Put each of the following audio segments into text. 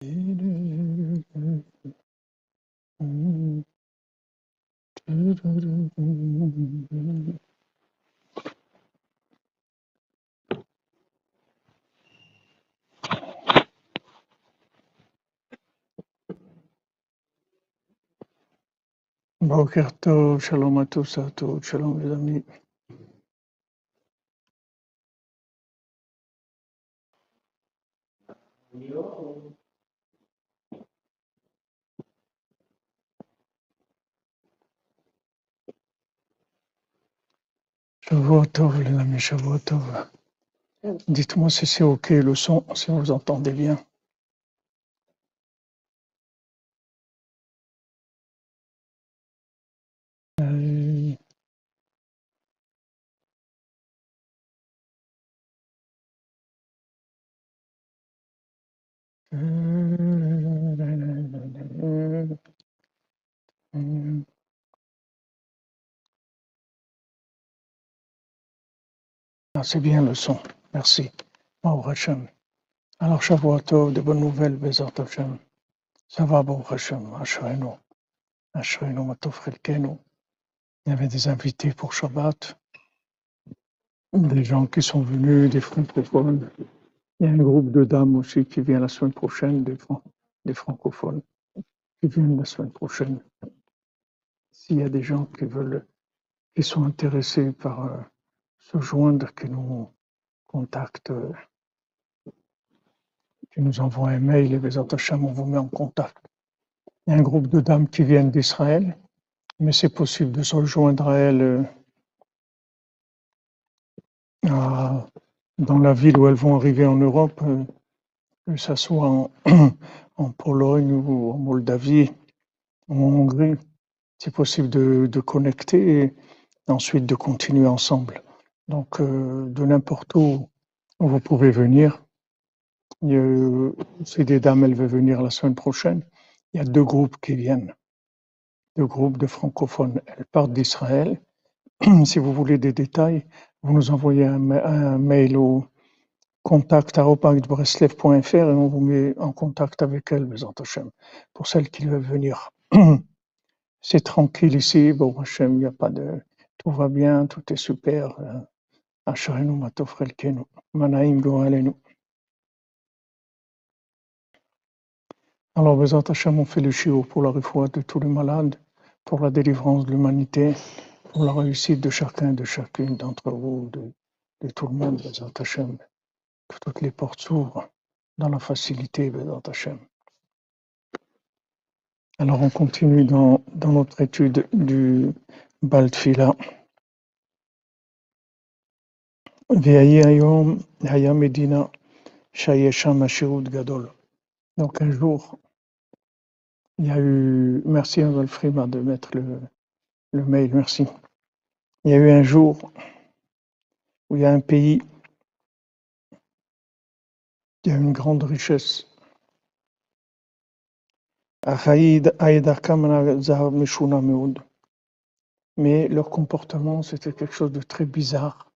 Boker Tov, shalom à tous à toutes, shalom les amis. Shavuot Tov les amis, Shavuot Tov. Dites-moi si c'est ok le son, si vous entendez bien. Euh, Ah, c'est bien le son, merci. Baruch Hashem. Alors Shavuot Tov, de bonnes nouvelles, Bezat Hashem. Ça va, Baruch Hashem, Ashrenu, Ashrenu, Matov Chelkenu. Il y avait des invités pour Shabbat, des gens qui sont venus, des francophones. Il y a un groupe de dames aussi qui vient la semaine prochaine, des, fran- des francophones qui viennent la semaine prochaine. S'il y a des gens qui veulent, qui sont intéressés par euh, se joindre, qui nous contactent, qui nous envoient un mail et les Hashem, on vous met en contact. Il y a un groupe de dames qui viennent d'Israël, mais c'est possible de se rejoindre à elles euh, dans la ville où elles vont arriver en Europe, euh, que ce soit en, Pologne ou en Moldavie ou en Hongrie. C'est possible de connecter et ensuite de continuer ensemble. Donc, euh, de n'importe où, vous pouvez venir. A- C'est des dames, elles veulent venir la semaine prochaine. Il y a deux groupes qui viennent, deux groupes de francophones. Elles partent d'Israël. Si vous voulez des détails, vous nous envoyez un, ma- un mail au contact.breslev.fr et on vous met en contact avec elles, Bézant Hachem, pour celles qui veulent venir. C'est tranquille ici, bon Hachem, il n'y a pas de... Tout va bien, tout est super. Alors, Bézant Hachem, on fait le chiot pour la réfoua de tous les malades, pour la délivrance de l'humanité, pour la réussite de chacun, de chacune d'entre vous, de, tout le monde, Bézant Hachem, que toutes les portes s'ouvrent dans la facilité, Bézant Hachem. Alors, on continue dans, dans notre étude du Baltfila. Donc, un jour, il y a eu, merci à Wolfrima de mettre le, le mail, merci. Il y a eu un jour où il y a un pays, y a une grande richesse. Mais leur comportement, c'était quelque chose de très bizarre.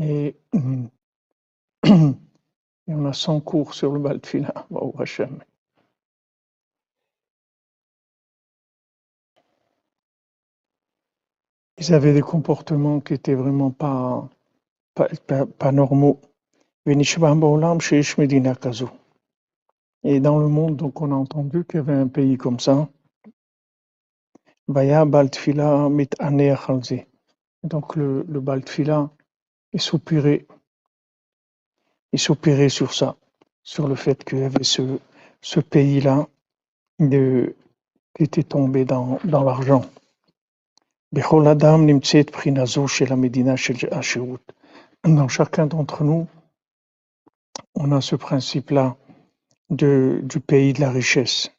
Et, et on a 100 cours sur le Baltfila, Baruch Hashem. Ils avaient des comportements qui étaient vraiment pas, pas, pas, pas normaux. Et dans le monde, donc, on a entendu qu'il y avait un pays comme ça. Donc, le, le Baltfila, il soupirait, il soupirait sur ça, sur le fait qu'il y avait ce, ce pays-là qui était tombé dans, dans l'argent. Dans chacun d'entre nous, on a ce principe-là du pays de la richesse.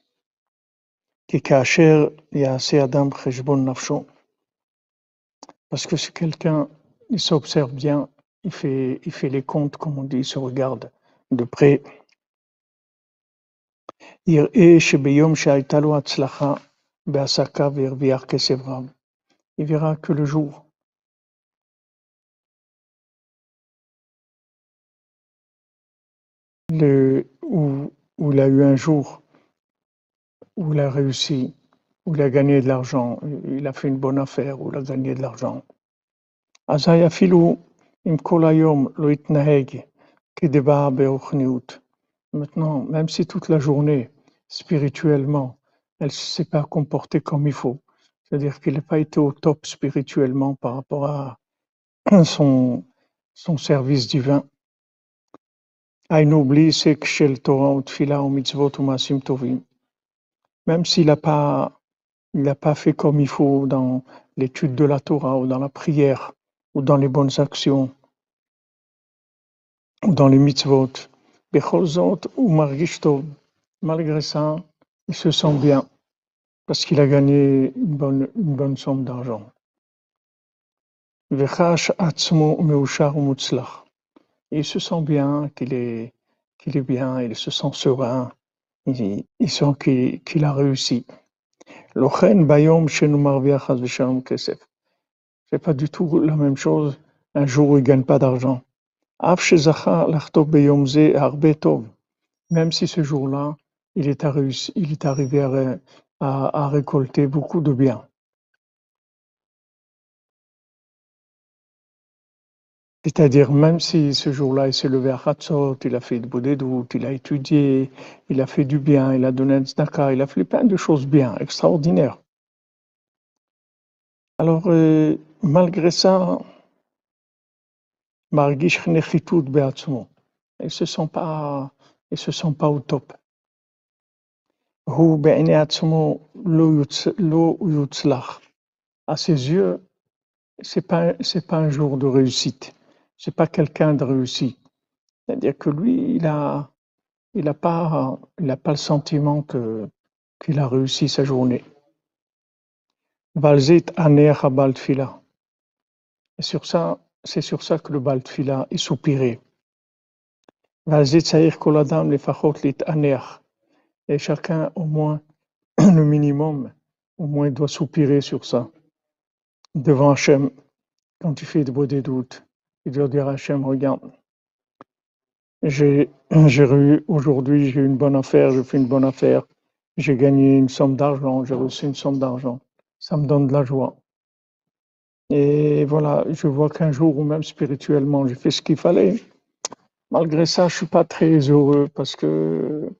Parce que si quelqu'un il s'observe bien, il fait, les comptes, comme on dit, il se regarde de près. Il verra que le jour où il a eu un jour où il a réussi, où il a gagné de l'argent, il a fait une bonne affaire, où il a gagné de l'argent, אזי אפילו אם כל היום לא יתנהג כדבעה ברוחניות. Maintenant, même si toute la journée, spirituellement, elle ne s'est pas comportée comme il faut, c'est-à-dire qu'il n'a pas été au top spirituellement par rapport à son, son service divin. היינו בלי הישג של תורה ותפילה ומצוות ומעשים טובים. Même s'il n'a pas, il n'a pas fait comme il faut dans l'étude de la Torah ou dans la prière ou dans les bonnes actions, ou dans les mitzvot. ou Malgré ça, il se sent bien parce qu'il a gagné une bonne, une bonne somme d'argent. Il se sent bien qu'il est, qu'il est bien, il se sent serein, il, il sent qu'il, qu'il a réussi c'est pas du tout la même chose un jour où il ne gagne pas d'argent. Même si ce jour-là, il est, arrivé à, récolter beaucoup de biens. C'est-à-dire, même si ce jour-là, il s'est levé à Khatsot, il a fait de Bodédout, il a étudié, il a fait du bien, il a donné un tzedaka, il a fait plein de choses bien, extraordinaires. Alors, euh, malgré ça, Margish Nechitout Beatzmo, il se sent pas, il se sent pas au top. À ses yeux, c'est pas, pas un jour de réussite. C'est pas quelqu'un de réussi. C'est-à-dire que lui, il a, il a pas, il pas le sentiment qu'il a réussi sa journée. Valzit Aner Habal Tfila. Et sur ça, c'est sur ça que le Bal Tfila est soupiré. Et chacun, au moins, le minimum, au moins, doit soupirer sur ça. Devant Hachem, quand tu fais de beaux des doutes, il doit dire à Hachem, regarde, j'ai, eu aujourd'hui, j'ai eu une bonne affaire, j'ai fait une bonne affaire, j'ai gagné une somme d'argent, j'ai reçu une somme d'argent Ça me donne de la joie. Et voilà, je vois qu'un jour, ou même spirituellement, j'ai fait ce qu'il fallait. Malgré ça, je suis pas très heureux parce que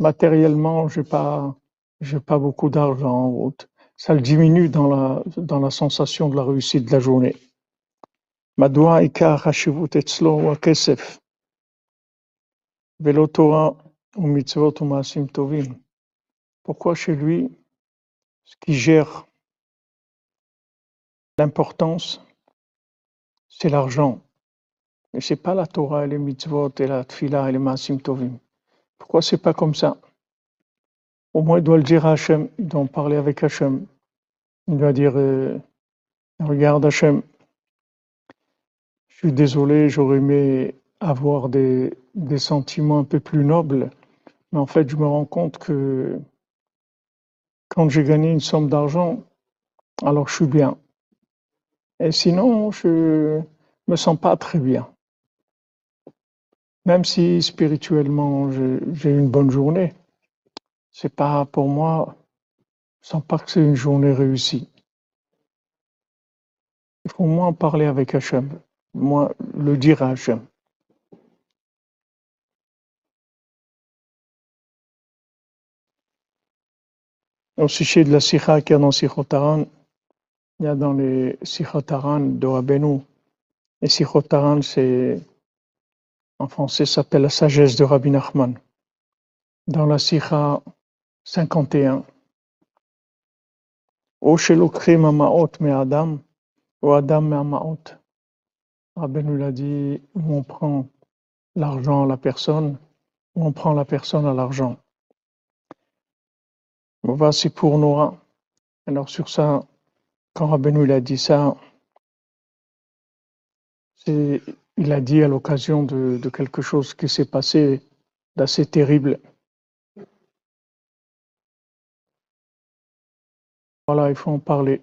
matériellement, j'ai pas, j'ai pas beaucoup d'argent. ou autre. Ça le diminue dans la, dans la sensation de la réussite de la journée. מדוע עיקר החשיבות אצלו הוא הכסף, ולא תורה ומצוות ומעשים טובים? Pourquoi chez lui, ce qui gère l'importance, c'est l'argent. Et c'est pas la Torah et les mitzvot et la tfila et les maasim tovim. Pourquoi c'est pas comme ça? Au moins, il doit le dire à Hachem, il doit en parler avec Hachem. Il doit dire, euh, regarde Hachem, je suis désolé, j'aurais aimé avoir des sentiments un peu plus nobles, mais en fait, je me rends compte que quand j'ai gagné une somme d'argent, alors je suis bien. Et sinon, je me sens pas très bien. Même si spirituellement j'ai eu une bonne journée, c'est pas pour moi, je sens pas que c'est une journée réussie. Il faut au moins parler avec Hachem, moi le dire à Hachem. Au sujet de la sikha qu'il y a dans Sikhotaran, il y a dans les Sikhotaran de Rabbeinu. Et Sikhotaran, c'est, en français, ça s'appelle la sagesse de Rabbi Nachman. Dans la Sikha 51, O shelokrim hamaot me'adam, ou adam me'amaot. Rabbeinu l'a dit, où on prend l'argent à la personne, ou on prend la personne à l'argent. C'est pour Nora. Alors sur ça, quand Rabbeinu a dit ça, il a dit à l'occasion de, quelque chose qui s'est passé d'assez terrible. Voilà, il faut en parler.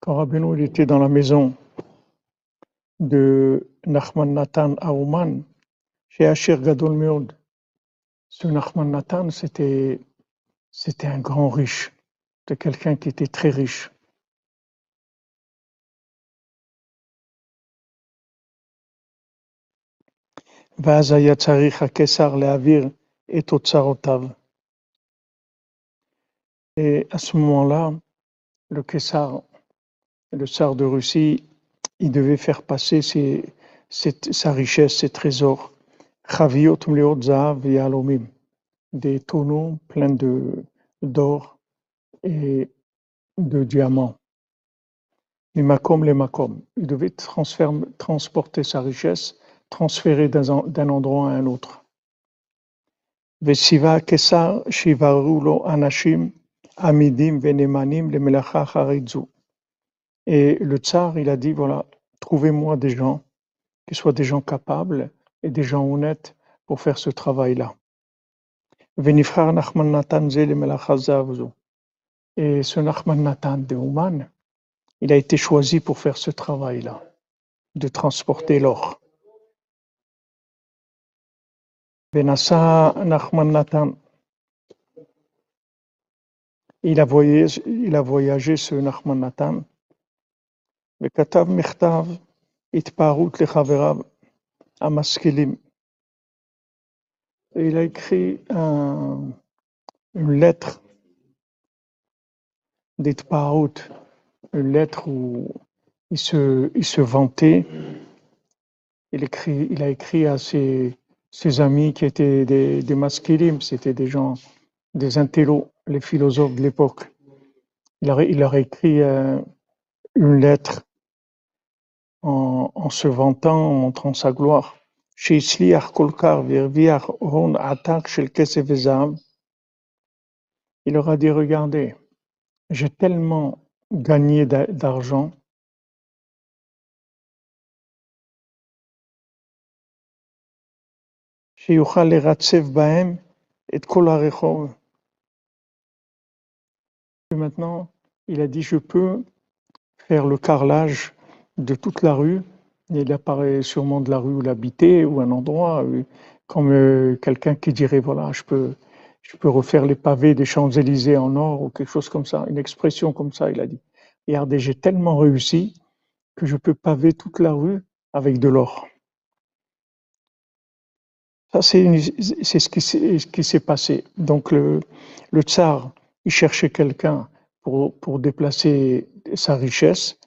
Quand Rabbeinu était dans la maison de Nachman Nathan à Ouman, chez Asher Gadol Meod, ce Nachman Nathan, c'était, c'était un grand riche, c'était quelqu'un qui était très riche. ואז היה צריך הקיסר להעביר את אוצרותיו. Et à ce moment-là, le Kessar, le tsar de Russie, il devait faire passer ses, ses, sa richesse, ses trésors. Des tonneaux pleins d'or et de diamants. Et Makom les Makom. Il devait transporter sa richesse, transférer d'un endroit à un autre. Amidim le Et le tsar, il a dit voilà, trouvez-moi des gens qui soient des gens capables et des gens honnêtes pour faire ce travail-là. ונבחר נחמן נתן זה למלאכה זו וזו. Et ce Nachman Nathan de Ouman, il a été choisi pour faire ce travail-là, de transporter l'or. Benassa Nachman Nathan, il a voyagé, il a voyagé ce Nachman Nathan, וכתב מכתב התפארות לחבריו המשכילים. Et Il a écrit un- une lettre d'Itpaout, une lettre où il se, il se vantait. Il, écrit, il a écrit à ses, ses amis qui étaient des, des maskilim, c'était des gens, des intellos, les philosophes de l'époque. Il, leur a- il leur a écrit euh, une lettre en, en se vantant, en montrant sa gloire. שהצליח כל כך והרוויח הון עתק של כסף וזהב, il leur a dit, regardez, j'ai tellement gagné d'a- d'argent שיוכל לרצף בהם את כל הרחוב. Et maintenant, il a dit, je peux faire le carrelage de toute la rue. Il apparaît sûrement de la rue où il habitait ou un endroit, euh, comme euh, quelqu'un qui dirait, voilà, je peux, je peux refaire les pavés des Champs-Élysées en or ou quelque chose comme ça. Une expression comme ça, il a dit. Regardez, j'ai tellement réussi que je peux paver toute la rue avec de l'or. Ça, c'est ce qui s'est ce qui s'est passé. Donc, le, le tsar, il cherchait quelqu'un pour, pour déplacer sa richesse.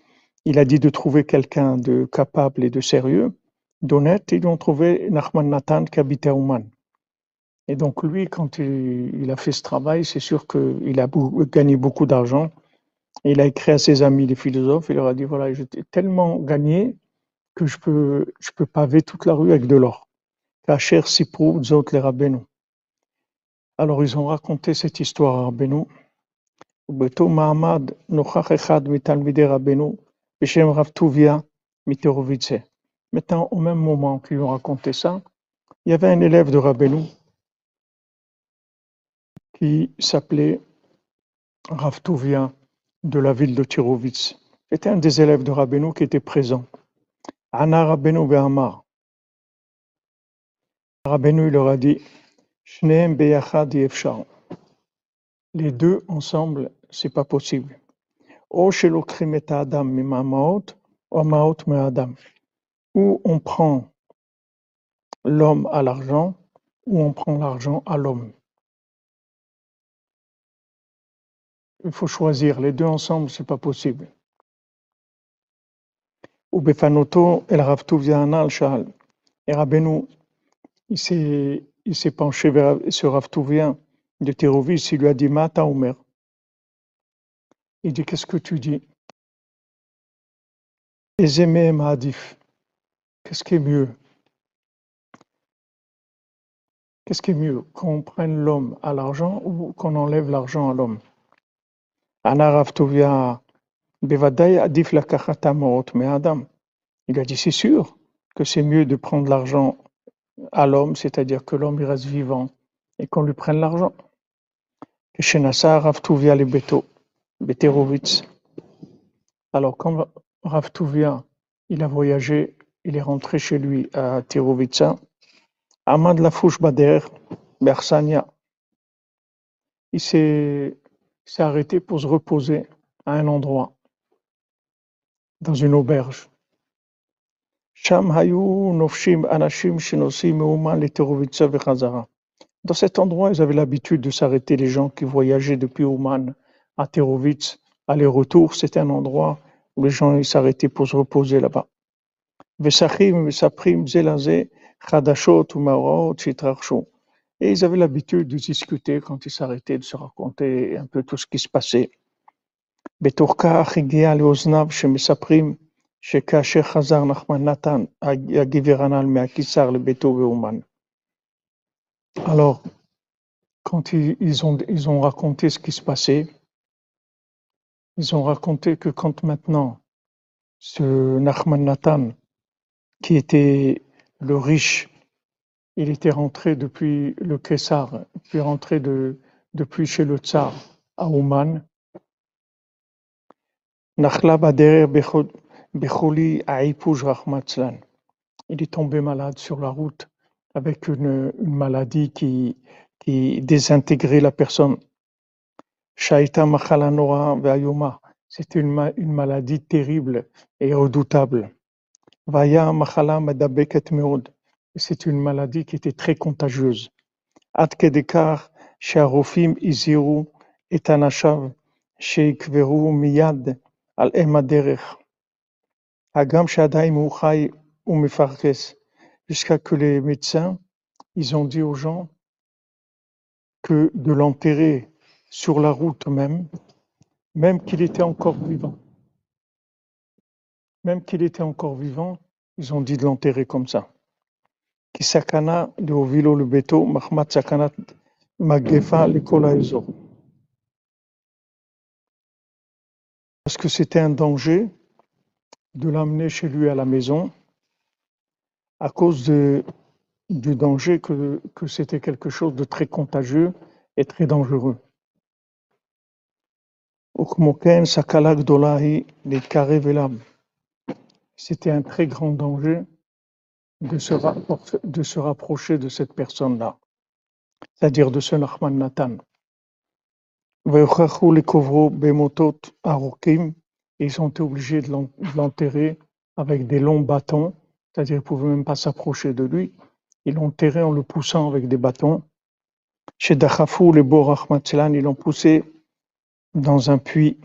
Il a dit de trouver quelqu'un de capable et de sérieux, d'honnête. Ils ont trouvé Nachman Nathan qui habitait Ouman. Et donc lui, quand il, a fait ce travail, c'est sûr qu'il a gagné beaucoup d'argent. Il a écrit à ses amis, les philosophes, il leur a dit, voilà, j'ai tellement gagné que je peux, je peux paver toute la rue avec de l'or. Kacher, Sipro, Zot, les Rabbeinu. Alors ils ont raconté cette histoire à Rabbeinu. Beto Hichem Ravtouvia Miterovitse. Maintenant, au même moment qu'ils ont raconté ça, il y avait un élève de Rabbeinu qui s'appelait Ravtouvia de la ville de Tirovitz. C'était un des élèves de Rabbeinu qui était présent. Anna Rabbeinu Behamar. Rabbeinu leur a dit Les deux ensemble, c'est pas possible או שלוקחים את האדם ממעמאות, או המעות מהאדם. Ou on prend l'homme à l'argent, ou on prend l'argent à l'homme. Il faut choisir, les deux ensemble, c'est pas possible. ובפנותו אל הרב טוביה הנ"ל שאל, et Rabbeinu, il s'est, il s'est penché vers ce Rav Touvia de Térovis, il lui a dit, Mata Omer. Il dit, qu'est-ce que tu dis? Ezeme Mahadif. Qu'est-ce qui est mieux? Qu'est-ce qui est mieux? Qu'on prenne l'homme à l'argent ou qu'on enlève l'argent à l'homme? Il a dit, c'est sûr que c'est mieux de prendre l'argent à l'homme, c'est-à-dire que l'homme reste vivant et qu'on lui prenne l'argent. Tuvia le Beto, Alors, quand Rav Tuvia, il a voyagé, il est rentré chez lui à Tirovitsa, Ahmad Lafouche Bader, Bersania, il s'est arrêté pour se reposer à un endroit, dans une auberge. Dans cet endroit, ils avaient l'habitude de s'arrêter les gens qui voyageaient depuis Ouman à Terovitz, aller-retour. C'était un endroit où les gens s'arrêtaient pour se reposer là-bas. Et ils avaient l'habitude de discuter quand ils s'arrêtaient, de se raconter un peu tout ce qui se passait. Alors, quand ils, ont, ils ont raconté ce qui se passait, ils ont raconté que quand maintenant ce Nachman Nathan, qui était le riche, il était rentré depuis le Kessar, puis rentré de, depuis chez le Tsar à Ouman. Il est tombé malade sur la route avec une, une maladie qui, qui désintégrait la personne. Shaita Machalanora Veayuma, c'était une, une maladie terrible et redoutable. Vaya Machala Medabeket Meod, c'est une maladie qui était très contagieuse. Ad Kedekar Sharofim Iziru Etanashav Sheikveru Miyad Al Emaderech. Hagam Shadaim Uchai Umefarkes jusqu'à que les médecins, ils ont dit aux gens que de l'enterrer sur la route même, même qu'il était encore vivant. Même qu'il était encore vivant, ils ont dit de l'enterrer comme ça. Kisakana de Ovilo le Beto, Mahmat Sakanat Magefa Parce que c'était un danger de l'amener chez lui à la maison à cause du danger que c'était quelque chose de très contagieux et très dangereux. C'était un très grand danger de se, rapprocher de cette personne-là, c'est-à-dire de ce Nachman Nathan. Ils ont été obligés de l'enterrer avec des longs bâtons c'est-à-dire qu'ils ne pouvaient même pas s'approcher de lui. Ils l'ont enterré en le poussant avec des bâtons. Chez Dachafou, les beaux ils l'ont poussé dans un puits.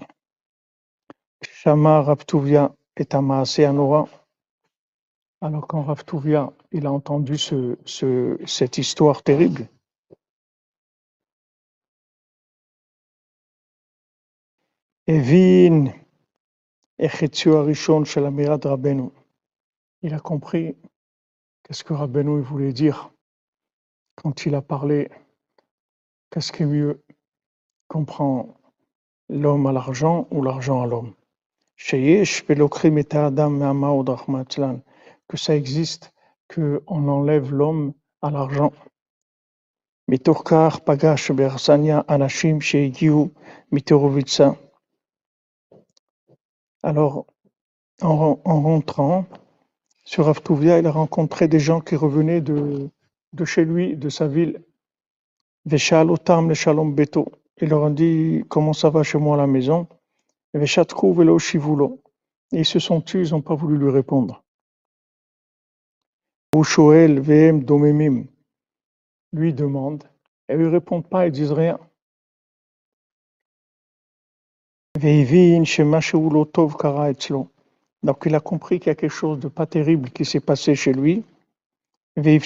Shama Raptuvia est amassé à Nora. Alors quand Raptuvia il a entendu ce, ce, cette histoire terrible, Evin il a compris qu'est-ce que Rabbeinu voulait dire quand il a parlé qu'est-ce qui est mieux? Comprend l'homme à l'argent ou l'argent à l'homme. Que ça existe, qu'on enlève l'homme à l'argent. Alors, en, en rentrant, sur Avtuvia, il a rencontré des gens qui revenaient de, chez lui, de sa ville. Veshal otam le shalom beto. Il leur a dit comment ça va chez moi à la maison? Et ils se sont tus, ils n'ont pas voulu lui répondre. Ushoel vm domemim. Lui demande. Et ils ne répondent pas, ils disent rien. Donc il a compris qu'il y a quelque chose de pas terrible qui s'est passé chez lui. Et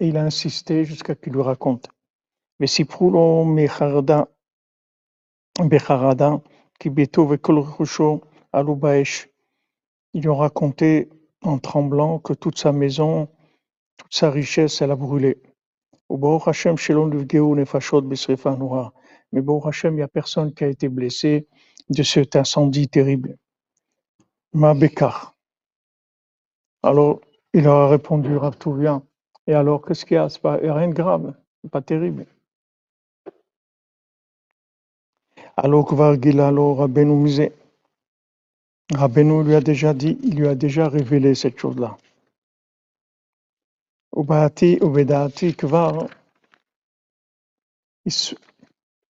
il a insisté jusqu'à qu'il lui raconte. Ils lui ont raconté en tremblant que toute sa maison, toute sa richesse, elle a brûlé. Mais Baruch Hashem, il n'y a personne qui a été blessé de cet incendie terrible. Ma Bekar. Alors, il leur a répondu, Rav bien. Et alors, qu'est-ce qu'il y a? C'est pas rien de grave, pas terrible. Alors Kvar Gilalo, Rabbeinu Musé. Rabbeinu lui a déjà dit, il lui a déjà révélé cette chose-là. Ubati, Ubedati, Kvar,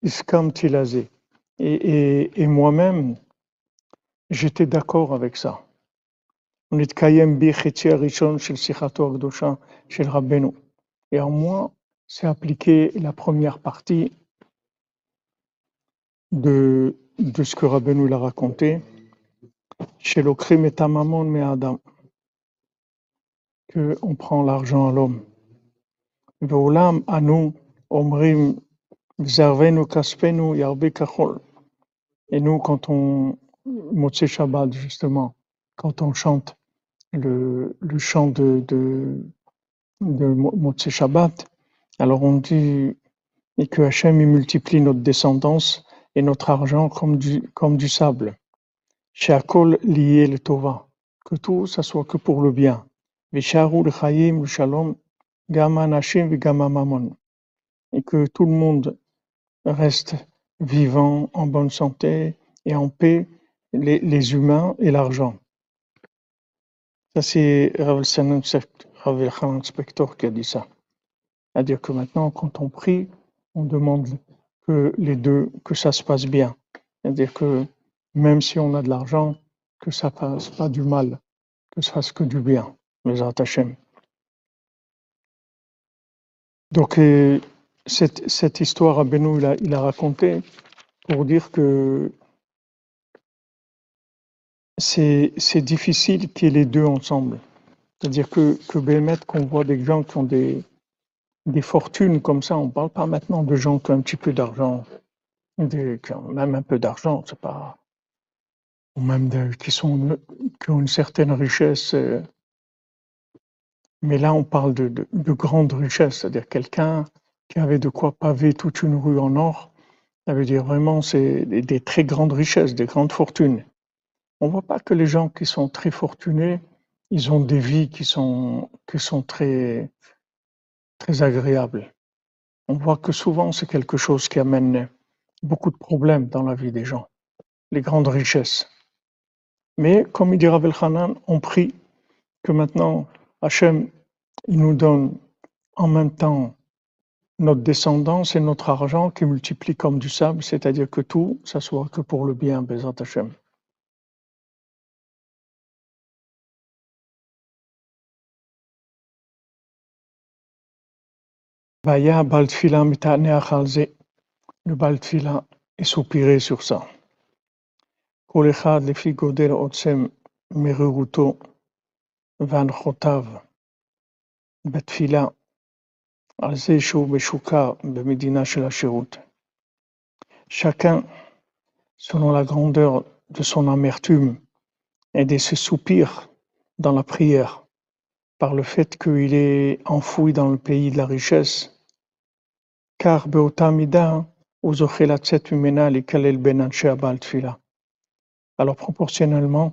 Iskam Tilazi. Et, et, et moi-même, j'étais d'accord avec ça. On est Kayem Bi Richon, Shel Sichato Akdosha, Shel Rabbeinu. Et en moi, c'est appliqué la première partie de, de ce que Rabbeinu l'a raconté, chez l'Okrim et Tamamon mais Adam, qu'on prend l'argent à l'homme. Ve'olam anu omrim v'zarvenu kaspenu yarbe kachol. Et nous, quand on, Motsé Shabbat, justement, quand on chante le, le chant de, de, de Mo- Motsé Shabbat, alors on dit et que Hachem il multiplie notre descendance et notre argent comme du, sable. Sheakol lié le Tova, que tout ça soit que pour le bien. Visharu le Chayim, le Shalom, Gama Nashim, Gama Mamon. Et que tout le monde reste vivant, en bonne santé et en paix, les, les humains et l'argent. Ça, c'est Rav Elchanan Sect- Rav Elchanan Spector qui a dit ça. C'est-à-dire que maintenant, quand on prie, on demande que les deux, que ça se passe bien. C'est-à-dire que même si on a de l'argent, que ça fasse pas du mal, que ça fasse que du bien. Les Hashem. Donc, cette, cette histoire, Rabbeinu, il a, il a raconté pour dire que c'est difficile qu'il y ait les deux ensemble. C'est-à-dire que, que Bémet, qu'on voit des gens qui ont des, des fortunes comme ça, on ne parle pas maintenant de gens qui ont un petit peu d'argent, qui ont même un peu d'argent, c'est pas, ou même qui, ont une certaine richesse. euh, Mais là, on parle de, de, de grande richesse, c'est-à-dire quelqu'un qui avait de quoi paver toute une rue en or. Ça veut dire vraiment, c'est des, très grandes richesses, des grandes fortunes. On voit pas que les gens qui sont très fortunés, ils ont des vies qui sont, qui sont très, très agréables. On voit que souvent, c'est quelque chose qui amène beaucoup de problèmes dans la vie des gens, les grandes richesses. Mais comme il dit Rav Elchanan, on prie que maintenant, Hachem, il nous donne en même temps notre descendance et notre argent qui multiplie comme du sable, c'est-à-dire que tout, ça soit que pour le bien, Bézat Hachem. Vaya Baltfila mitaneach al ze. Le Baltfila est soupiré sur ça. כל אחד לפי גודל עוצם מרירותו והנחותיו בתפילה על זה שהוא משוקע במדינה של השירות. Chacun, selon la grandeur de son amertume et de ses soupirs dans la prière, par le fait qu'il est enfoui dans le pays de la richesse. car Alors proportionnellement,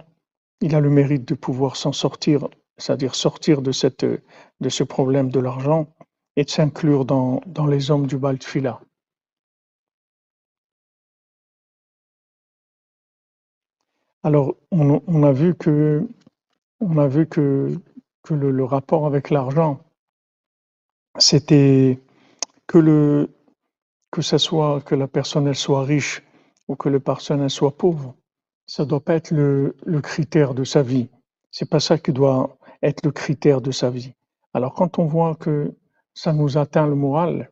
il a le mérite de pouvoir s'en sortir, c'est-à-dire sortir de, ce problème de l'argent et de s'inclure dans, les hommes du Baltfila. Alors, on a vu que que le, rapport avec l'argent, c'était que le que ça soit que la personne elle soit riche ou que la personne soit pauvre, ça doit pas être le, le critère de sa vie. C'est pas ça qui doit être le critère de sa vie. Alors quand on voit que ça nous atteint le moral,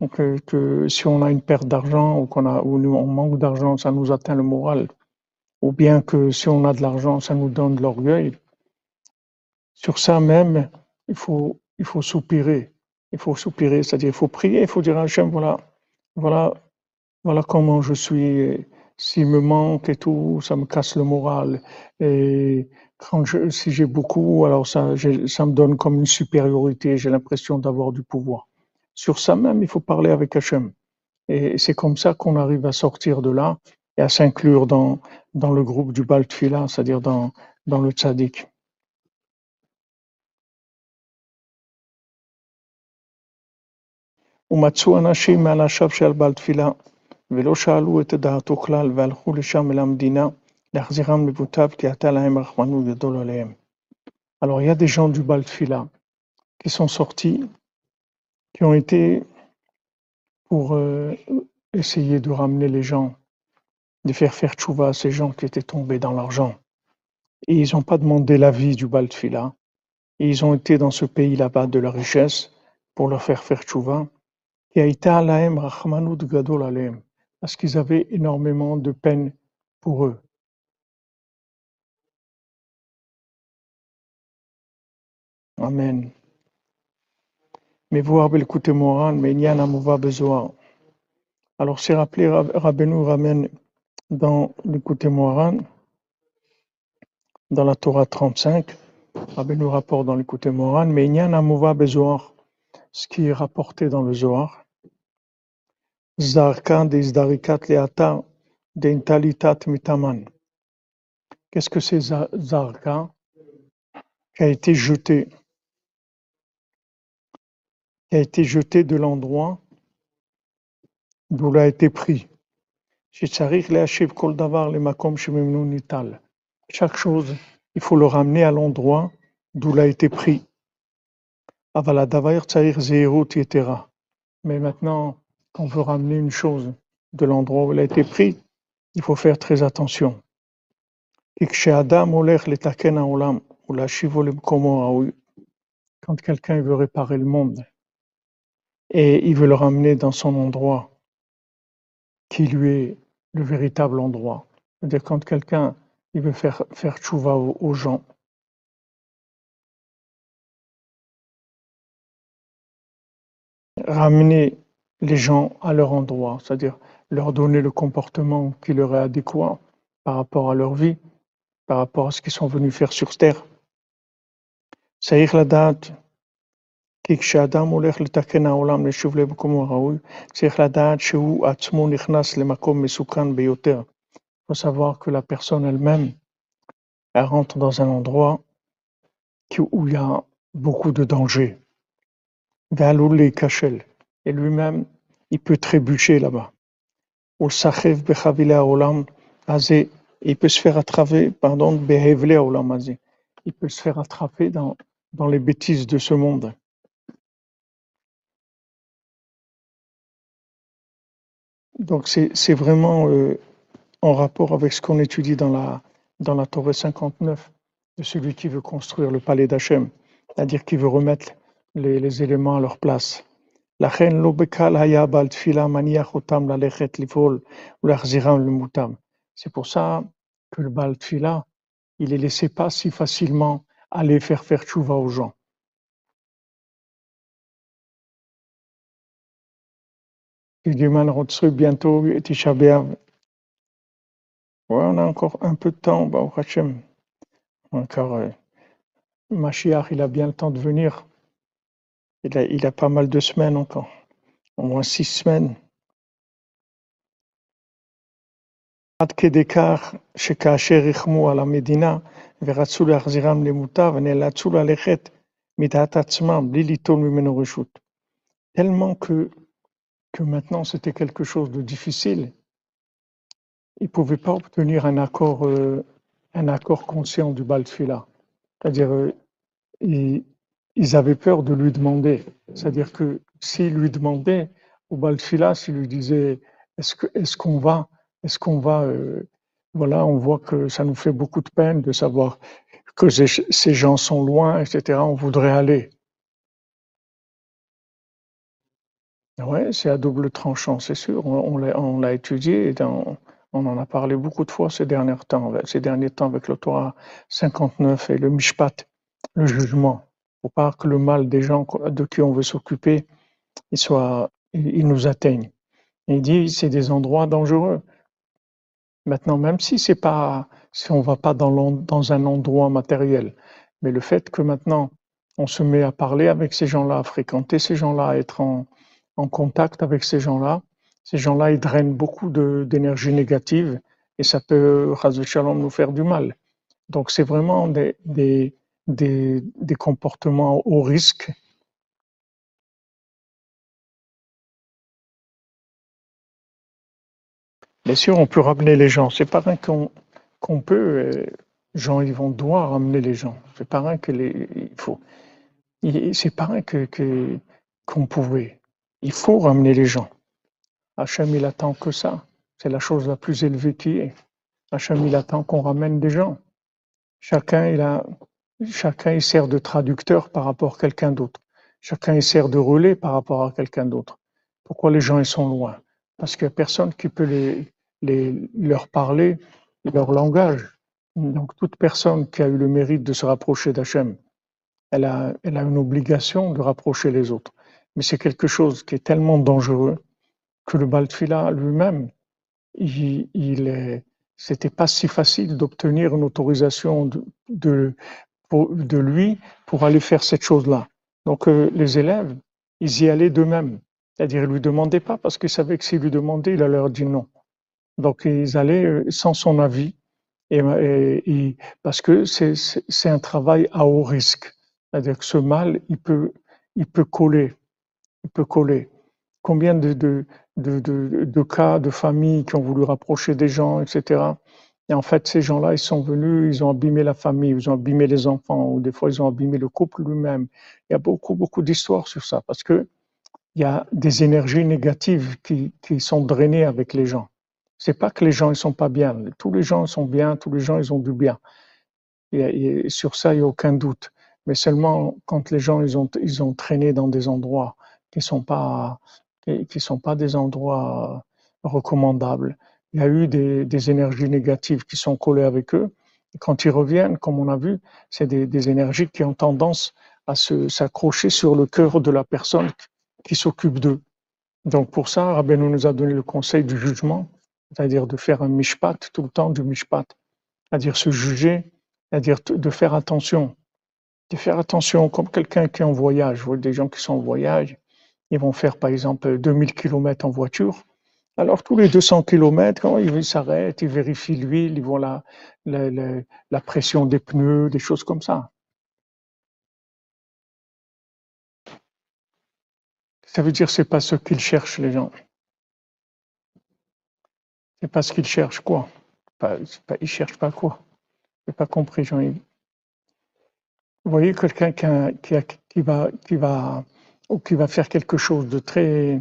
donc que, que si on a une perte d'argent ou qu'on a ou on manque d'argent, ça nous atteint le moral, ou bien que si on a de l'argent, ça nous donne de l'orgueil. Sur ça même, il faut il faut soupirer. Il faut soupirer, c'est-à-dire il faut prier, il faut dire à Hachem, voilà, voilà, voilà comment je suis. S'il me manque et tout, ça me casse le moral. Et quand je, si j'ai beaucoup, alors ça, ça me donne comme une supériorité. J'ai l'impression d'avoir du pouvoir. Sur ça même, il faut parler avec Hachem. Et c'est comme ça qu'on arrive à sortir de là et à s'inclure dans, dans le groupe du Bal Tfila, c'est-à-dire dans, dans le tzaddik. ומצאו אנשים מאנשיו של בעל תפילה, ולא שאלו את דעתו כלל, והלכו לשם אל המדינה, Alors il y a des gens du Baltfila qui sont sortis, qui ont été pour euh, essayer de ramener les gens, de faire faire tchouva à ces gens qui étaient tombés dans l'argent. Et ils n'ont pas demandé l'avis du Baltfila. Et ils ont été dans ce pays là-bas de la richesse pour leur faire faire tchouva. Et Aïta alahem rachmanout gadol alehem. Parce qu'ils avaient énormément de peine pour eux. Amen. Mais voir l'écouter Moran, mais Nyan Amouva besoin. Alors c'est rappelé, Rabbeinu ramène dans l'écouter Moran, dans la Torah 35, Rabbeinu rapporte dans l'écouter Moran, mais Nyan Amouva besoin, ce qui est rapporté dans le Zohar. Qu'est-ce que c'est Zarka qui a été jeté. Qui a été jeté de l'endroit d'où il a été pris. Chaque chose, il faut le ramener à l'endroit d'où il a été pris. Mais maintenant, quand on veut ramener une chose de l'endroit où elle a été pris, il faut faire très attention. Quand quelqu'un veut réparer le monde, et il veut le ramener dans son endroit qui lui est le véritable endroit. C'est-à-dire quand quelqu'un il veut faire faire tchouva aux, gens, ramener les gens à leur endroit, c'est-à-dire leur donner le comportement qui leur est adéquat par rapport à leur vie, par rapport à ce qu'ils sont venus faire sur terre. Saïr la date, כי כשאדם הולך לתקן העולם לשוב למקום הראוי, צריך לדעת שהוא עצמו נכנס למקום מסוכן ביותר. Il faut savoir que la personne elle-même, elle rentre dans un endroit où il y a beaucoup de danger. les kachel. Et lui-même, il peut trébucher là-bas. Il peut se faire attraper, pardon. Il peut se faire attraper dans, dans les bêtises de ce monde. Donc c'est vraiment euh, en rapport avec ce qu'on étudie dans la, dans la Torah 59 de celui qui veut construire le palais d'Hachem, c'est-à-dire qui veut remettre les, éléments à leur place. C'est pour ça que le Baal Tfila, il ne laissait pas si facilement aller faire faire tchouva aux gens. Hugueman Rotsru bientôt, Tisha B'Av. Ouais, on a encore un peu de temps, bah, Hachem. Encore, euh, il a bien le temps de venir. Il a, il a pas mal de semaines encore, au moins six semaines. עד כדי כך שכאשר ריחמו על המדינה ורצו להחזירם למוטב, נאלצו ללכת מדעת עצמם bli ליטול ממנו רשות. Tellement que que maintenant c'était quelque chose de difficile. Ils ne pouvaient pas obtenir un accord, euh, un accord conscient du Baltfila. C'est-à-dire, euh, ils, ils, avaient peur de lui demander. C'est-à-dire que s'ils lui demandaient au Baltfila, s'ils lui disaient est-ce qu'on est va, est-ce qu'on va, euh, voilà, on voit que ça nous fait beaucoup de peine de savoir que ces gens sont loin, etc. On voudrait aller. Oui, c'est à double tranchant, c'est sûr. On, l'a étudié et on en a parlé beaucoup de fois ces derniers temps, ces derniers temps avec le Torah 59 et le Mishpat, le jugement. Pour pas que le mal des gens de qui on veut s'occuper, il, soit, il nous atteigne. il dit c'est des endroits dangereux. Maintenant, même si c'est pas, si on va pas dans, dans un endroit matériel, mais le fait que maintenant on se met à parler avec ces gens-là, à fréquenter ces gens-là, à être en, en contact avec ces gens-là. Ces gens-là, ils drainent beaucoup d'énergie négative et ça peut, Shalom, nous faire du mal. Donc, c'est vraiment des, des, des, des, comportements au risque. Bien sûr, on peut ramener les gens. C'est pas vrai qu'on qu'on peut, euh, gens, ils vont devoir amener les gens. C'est pas rien que les, il faut. C'est pas rien que, qu'on pouvait. Il faut ramener les gens. Hachem, il attend que ça. C'est la chose la plus élevée qui est. Hachem, il attend qu'on ramène des gens. Chacun, il a, chacun, sert de traducteur par rapport à quelqu'un d'autre. Chacun, sert de relais par rapport à quelqu'un d'autre. Pourquoi les gens, ils sont loin? Parce qu'il n'y a personne qui peut les, leur parler leur langage. Donc, toute personne qui a eu le mérite de se rapprocher d'Hachem, elle a, elle a une obligation de rapprocher les autres. Mais c'est quelque chose qui est tellement dangereux que le Baltfila lui-même, il, il c'était pas si facile d'obtenir une autorisation de, de, lui pour aller faire cette chose-là. Donc euh, les élèves, ils y allaient d'eux-mêmes. C'est-à-dire, ils lui demandaient pas parce qu'ils savaient que s'ils lui demandaient, il allait leur dire non. Donc ils allaient euh, sans son avis, et, et, parce que c'est un travail à haut risque. C'est-à-dire que ce mal, il peut, il peut coller, il peut coller. Combien de, de, de, de, cas de familles qui ont voulu rapprocher des gens, etc. Et en fait, ces gens-là, ils sont venus, ils ont abîmé la famille, ils ont abîmé les enfants, ou des fois, ils ont abîmé le couple lui-même. Il y a beaucoup, beaucoup d'histoires sur ça, parce que il y a des énergies négatives qui, qui sont drainées avec les gens. C'est pas que les gens ils sont pas bien. Tous les gens sont bien, tous les gens ils ont du bien. Et, sur ça, il n'y a aucun doute. Mais seulement quand les gens ils ont, ils ont traîné dans des endroits qui sont qui, sont pas des endroits recommandables. Il y a eu des, énergies négatives qui sont collées avec eux. Et quand ils reviennent, comme on a vu, c'est des, énergies qui ont tendance à s'accrocher sur le cœur de la personne qui s'occupe d'eux. Donc pour ça, Rabbeinu nous a donné le conseil du jugement c'est-à-dire de faire un mishpat tout le temps du mishpat, c'est-à-dire se juger, c'est-à-dire de faire attention, de faire attention comme quelqu'un qui est en voyage. Des gens qui sont en voyage, ils vont faire par exemple 2000 km en voiture. Alors tous les 200 km, ils s'arrêtent, ils vérifient l'huile, ils voient la, la, pression des pneus, des choses comme ça. Ça veut dire c'est pas ce qu'ils cherchent les gens. C'est parce qu'ils cherchent quoi pas, pas, Ils cherchent pas quoi Je n'ai pas compris, Jean-Yves. Vous voyez quelqu'un qui, qui, va, qui, va, qui va faire quelque chose de très,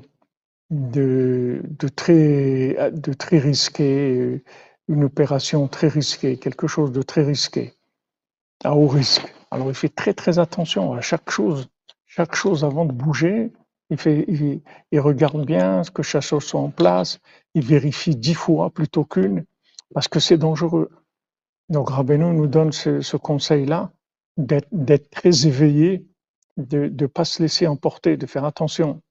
de, de, très, de très risqué, une opération très risquée, quelque chose de très risqué, à haut risque. Alors il fait très très attention à chaque chose, chaque chose avant de bouger, il, fait, il, regarde bien que chaque chose soit en place, il vérifie dix fois plutôt qu'une, parce que c'est dangereux. Donc Rabbeinu nous donne ce, conseil-là, d'être très éveillé, de ne pas se laisser emporter, de faire attention.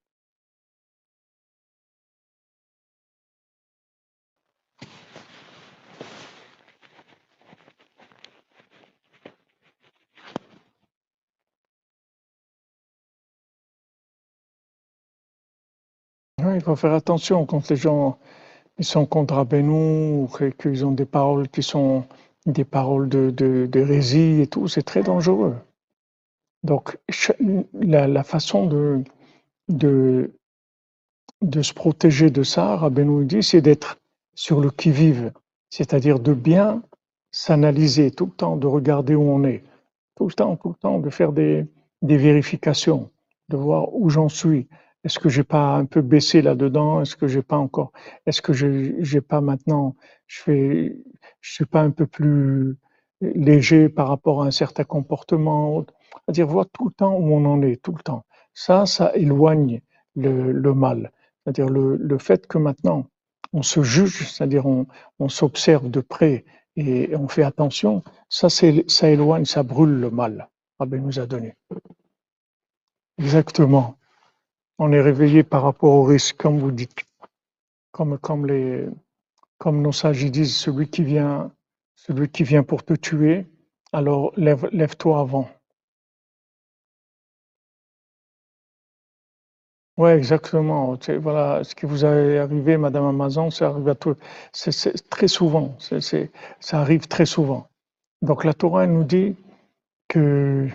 Il faut faire attention quand les gens ils sont contre Rabbeinu ou qu'ils ont des paroles qui sont des paroles de, de, et tout, c'est très dangereux. Donc, la, façon de, se protéger de ça, Rabbeinu dit, c'est d'être sur le qui-vive, c'est-à-dire de bien s'analyser tout le temps, de regarder où on est, tout le temps, tout le temps, de faire des vérifications, de voir où j'en suis, est-ce que j'ai pas un peu baissé là-dedans? Est-ce que j'ai pas encore Est-ce que j'ai pas maintenant Je fais, je suis pas un peu plus léger par rapport à un certain comportement C'est-à-dire voir tout le temps où on en est, tout le temps. Ça, ça éloigne le, mal. C'est-à-dire le, fait que maintenant on se juge, c'est-à-dire on, s'observe de près et on fait attention. Ça, ça éloigne, ça brûle le mal. Rabbi nous a donné. Exactement on est réveillé par rapport au risque, comme vous dites. Comme, comme, les, comme nos sages disent, celui qui vient, celui qui vient pour te tuer, alors lève, lève-toi avant. Oui, exactement. Voilà, ce qui vous est arrivé, Madame Amazon, ça arrive à tout. C'est, très souvent. Ça arrive très souvent. Donc la Torah nous dit que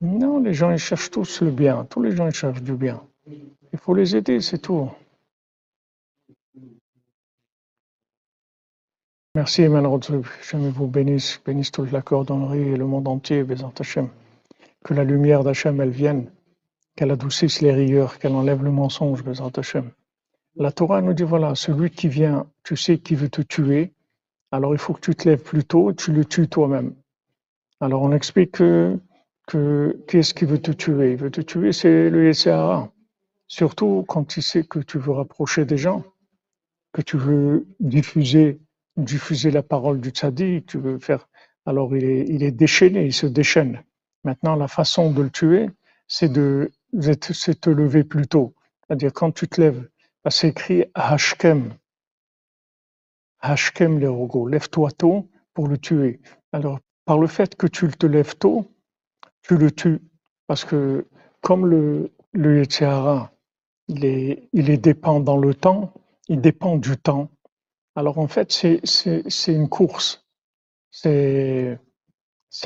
Non, les gens ils cherchent tous le bien. Tous les gens ils cherchent du bien. Il faut les aider, c'est tout. Merci Emmanuel Je vous bénisse, bénisse toute la cordonnerie et le monde entier, Bézant Hachem. Que la lumière d'Hachem, elle vienne, qu'elle adoucisse les rigueurs, qu'elle enlève le mensonge, Bézant Hachem. La Torah nous dit, voilà, celui qui vient, tu sais qui veut te tuer, alors il faut que tu te lèves plus tôt, tu le tues toi-même. Alors on explique que, que qui est-ce qui veut te tuer? Il veut te tuer, c'est le Yetzirah. Surtout quand tu sais que tu veux rapprocher des gens, que tu veux diffuser, diffuser la parole du tzaddik, tu veux faire. Alors il est, il est déchaîné, il se déchaîne. Maintenant, la façon de le tuer, c'est de, c'est te lever plus tôt. C'est-à-dire quand tu te lèves, c'est écrit Hashkem. Hashkem le rogo, lève-toi tôt pour le tuer. Alors, par le fait que tu te lèves tôt, tu le tues. Parce que comme le, le il est, il est dépend dans le temps, il dépend du temps. Alors en fait, c'est une course. C'est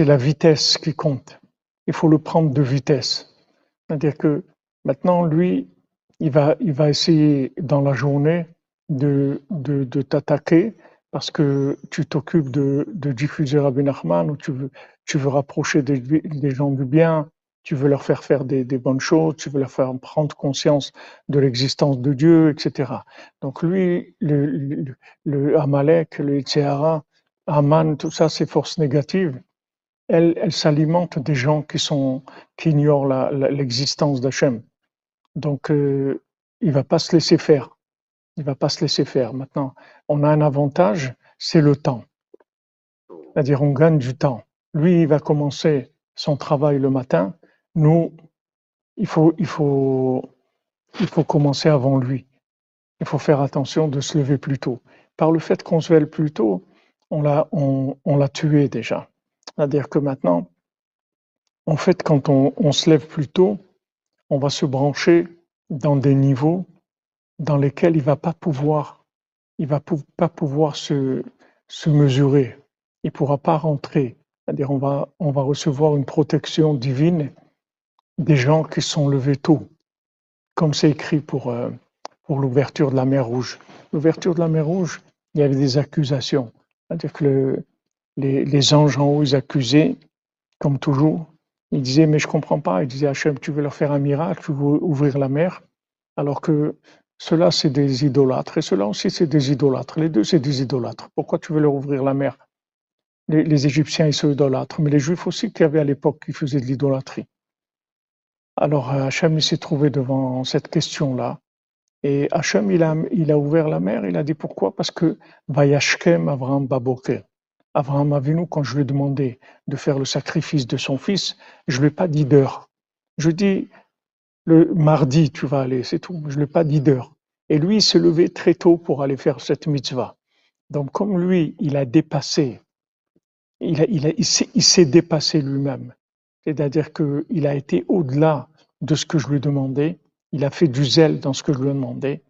la vitesse qui compte. Il faut le prendre de vitesse. C'est-à-dire que maintenant, lui, il va, il va essayer dans la journée de, de, de t'attaquer parce que tu t'occupes de, de diffuser Rabbi Nachman ou tu veux, tu veux rapprocher des, gens du bien, tu veux leur faire faire des, bonnes choses, tu veux leur faire prendre conscience de l'existence de Dieu, etc. Donc lui, le, le, le Amalek, le Itzéhara, Aman, tout ça, ces forces négatives, elles, elles s'alimentent des gens qui, sont, qui ignorent l'existence d'Hachem. Donc, euh, il va pas se laisser faire. Il va pas se laisser faire. Maintenant, on a un avantage, c'est le temps. C'est-à-dire, on gagne du temps. Lui, il va commencer son travail le matin. Nous, il faut, il faut, il faut commencer avant lui. Il faut faire attention de se lever plus tôt. Par le fait qu'on se lève plus tôt, on l'a, on, l'a tué déjà. C'est-à-dire que maintenant, en fait, quand on, on se lève plus tôt, on va se brancher dans des niveaux dans lesquels il va pas pouvoir, il va pas pouvoir se, se mesurer. Il pourra pas rentrer. C'est-à-dire, on va, recevoir une protection divine des gens qui sont levés tôt, comme c'est écrit pour, euh, pour l'ouverture de la mer Rouge. L'ouverture de la mer Rouge, il y avait des accusations. C'est-à-dire que le, les, les anges en haut, ils accusaient, comme toujours. Ils disaient, mais je comprends pas. Ils disaient, Hachem, tu veux leur faire un miracle, tu veux ouvrir la mer, alors que cela, c'est des idolâtres, et cela aussi, c'est des idolâtres. Les deux, c'est des idolâtres. Pourquoi tu veux leur ouvrir la mer? Les, Égyptiens, ils sont idolâtres, mais les Juifs aussi, qui avaient à l'époque, qui faisaient de l'idolâtrie. Alors, euh, Hachem, s'est trouvé devant cette question-là. Et Hachem, il a, il a ouvert la mer, il a dit pourquoi? Parce que Vayashkem Avraham Baboker. Avraham Avinu, quand je lui ai demandé de faire le sacrifice de son fils, je ne lui ai pas dit d'heure. Je dis, le mardi, tu vas aller, c'est tout. Je ne l'ai pas dit d'heure. Et lui, il s'est levé très tôt pour aller faire cette mitzvah. Donc, comme lui, il a dépassé, il, s'est dépassé lui-même. C'est-à-dire qu'il a été au-delà de ce que je lui demandais. Il a fait du zèle dans ce que je lui demandais.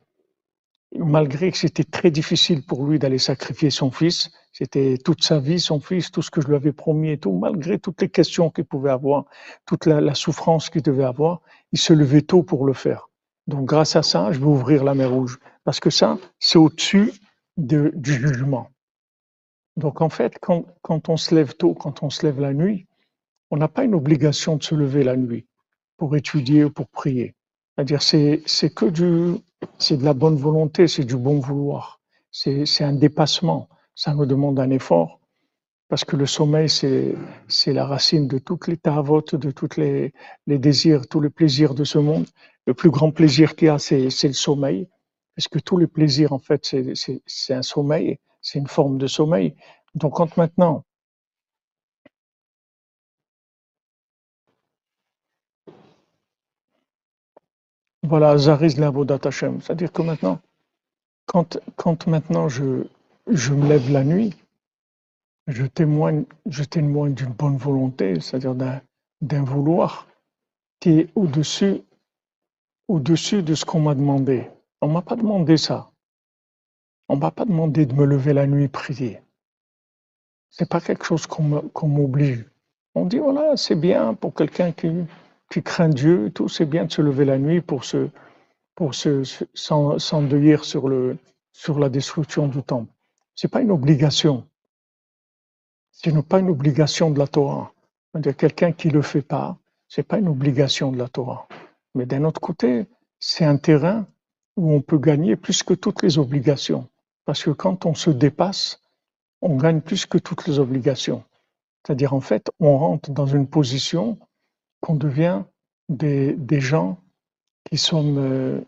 Malgré que c'était très difficile pour lui d'aller sacrifier son fils, c'était toute sa vie, son fils, tout ce que je lui avais promis et tout, malgré toutes les questions qu'il pouvait avoir, toute la, souffrance qu'il devait avoir, il se levait tôt pour le faire. Donc grâce à ça, je vais ouvrir la mer Rouge. Parce que ça, c'est au-dessus de, du jugement. Donc en fait, quand, on se lève tôt, quand on se lève la nuit, on n'a pas une obligation de se lever la nuit pour étudier ou pour prier. C'est-à-dire, c'est, que du, c'est de la bonne volonté, c'est du bon vouloir. C'est, un dépassement ça nous demande un effort, parce que le sommeil, c'est, c'est la racine de toutes les tavotes, de tous les, les désirs, tous les plaisirs de ce monde. Le plus grand plaisir qu'il y a, c'est, c'est le sommeil, parce que tous les plaisirs, en fait, c'est, c'est un sommeil, c'est une forme de sommeil. Donc, quand maintenant, voilà, Zariz Lavodat Hashem, c'est-à-dire que maintenant, quand, quand maintenant je, je me lève la nuit, je témoigne, je témoigne d'une bonne volonté, c'est-à-dire d'un vouloir qui est au-dessus au-dessus de ce qu'on m'a demandé. On m'a pas demandé ça. On m'a pas demandé de me lever la nuit prier. C'est pas quelque chose qu'on m'oblige. On dit voilà, c'est bien pour quelqu'un qui, craint Dieu, tout, c'est bien de se lever la nuit pour se pour s'endeuiller sur, le, sur la destruction du temple. Ce n'est pas une obligation. Ce n'est pas une obligation de la Torah. Quelqu'un qui ne le fait pas, ce n'est pas une obligation de la Torah. Mais d'un autre côté, c'est un terrain où on peut gagner plus que toutes les obligations. Parce que quand on se dépasse, on gagne plus que toutes les obligations. C'est-à-dire, en fait, on rentre dans une position qu'on devient des, gens euh,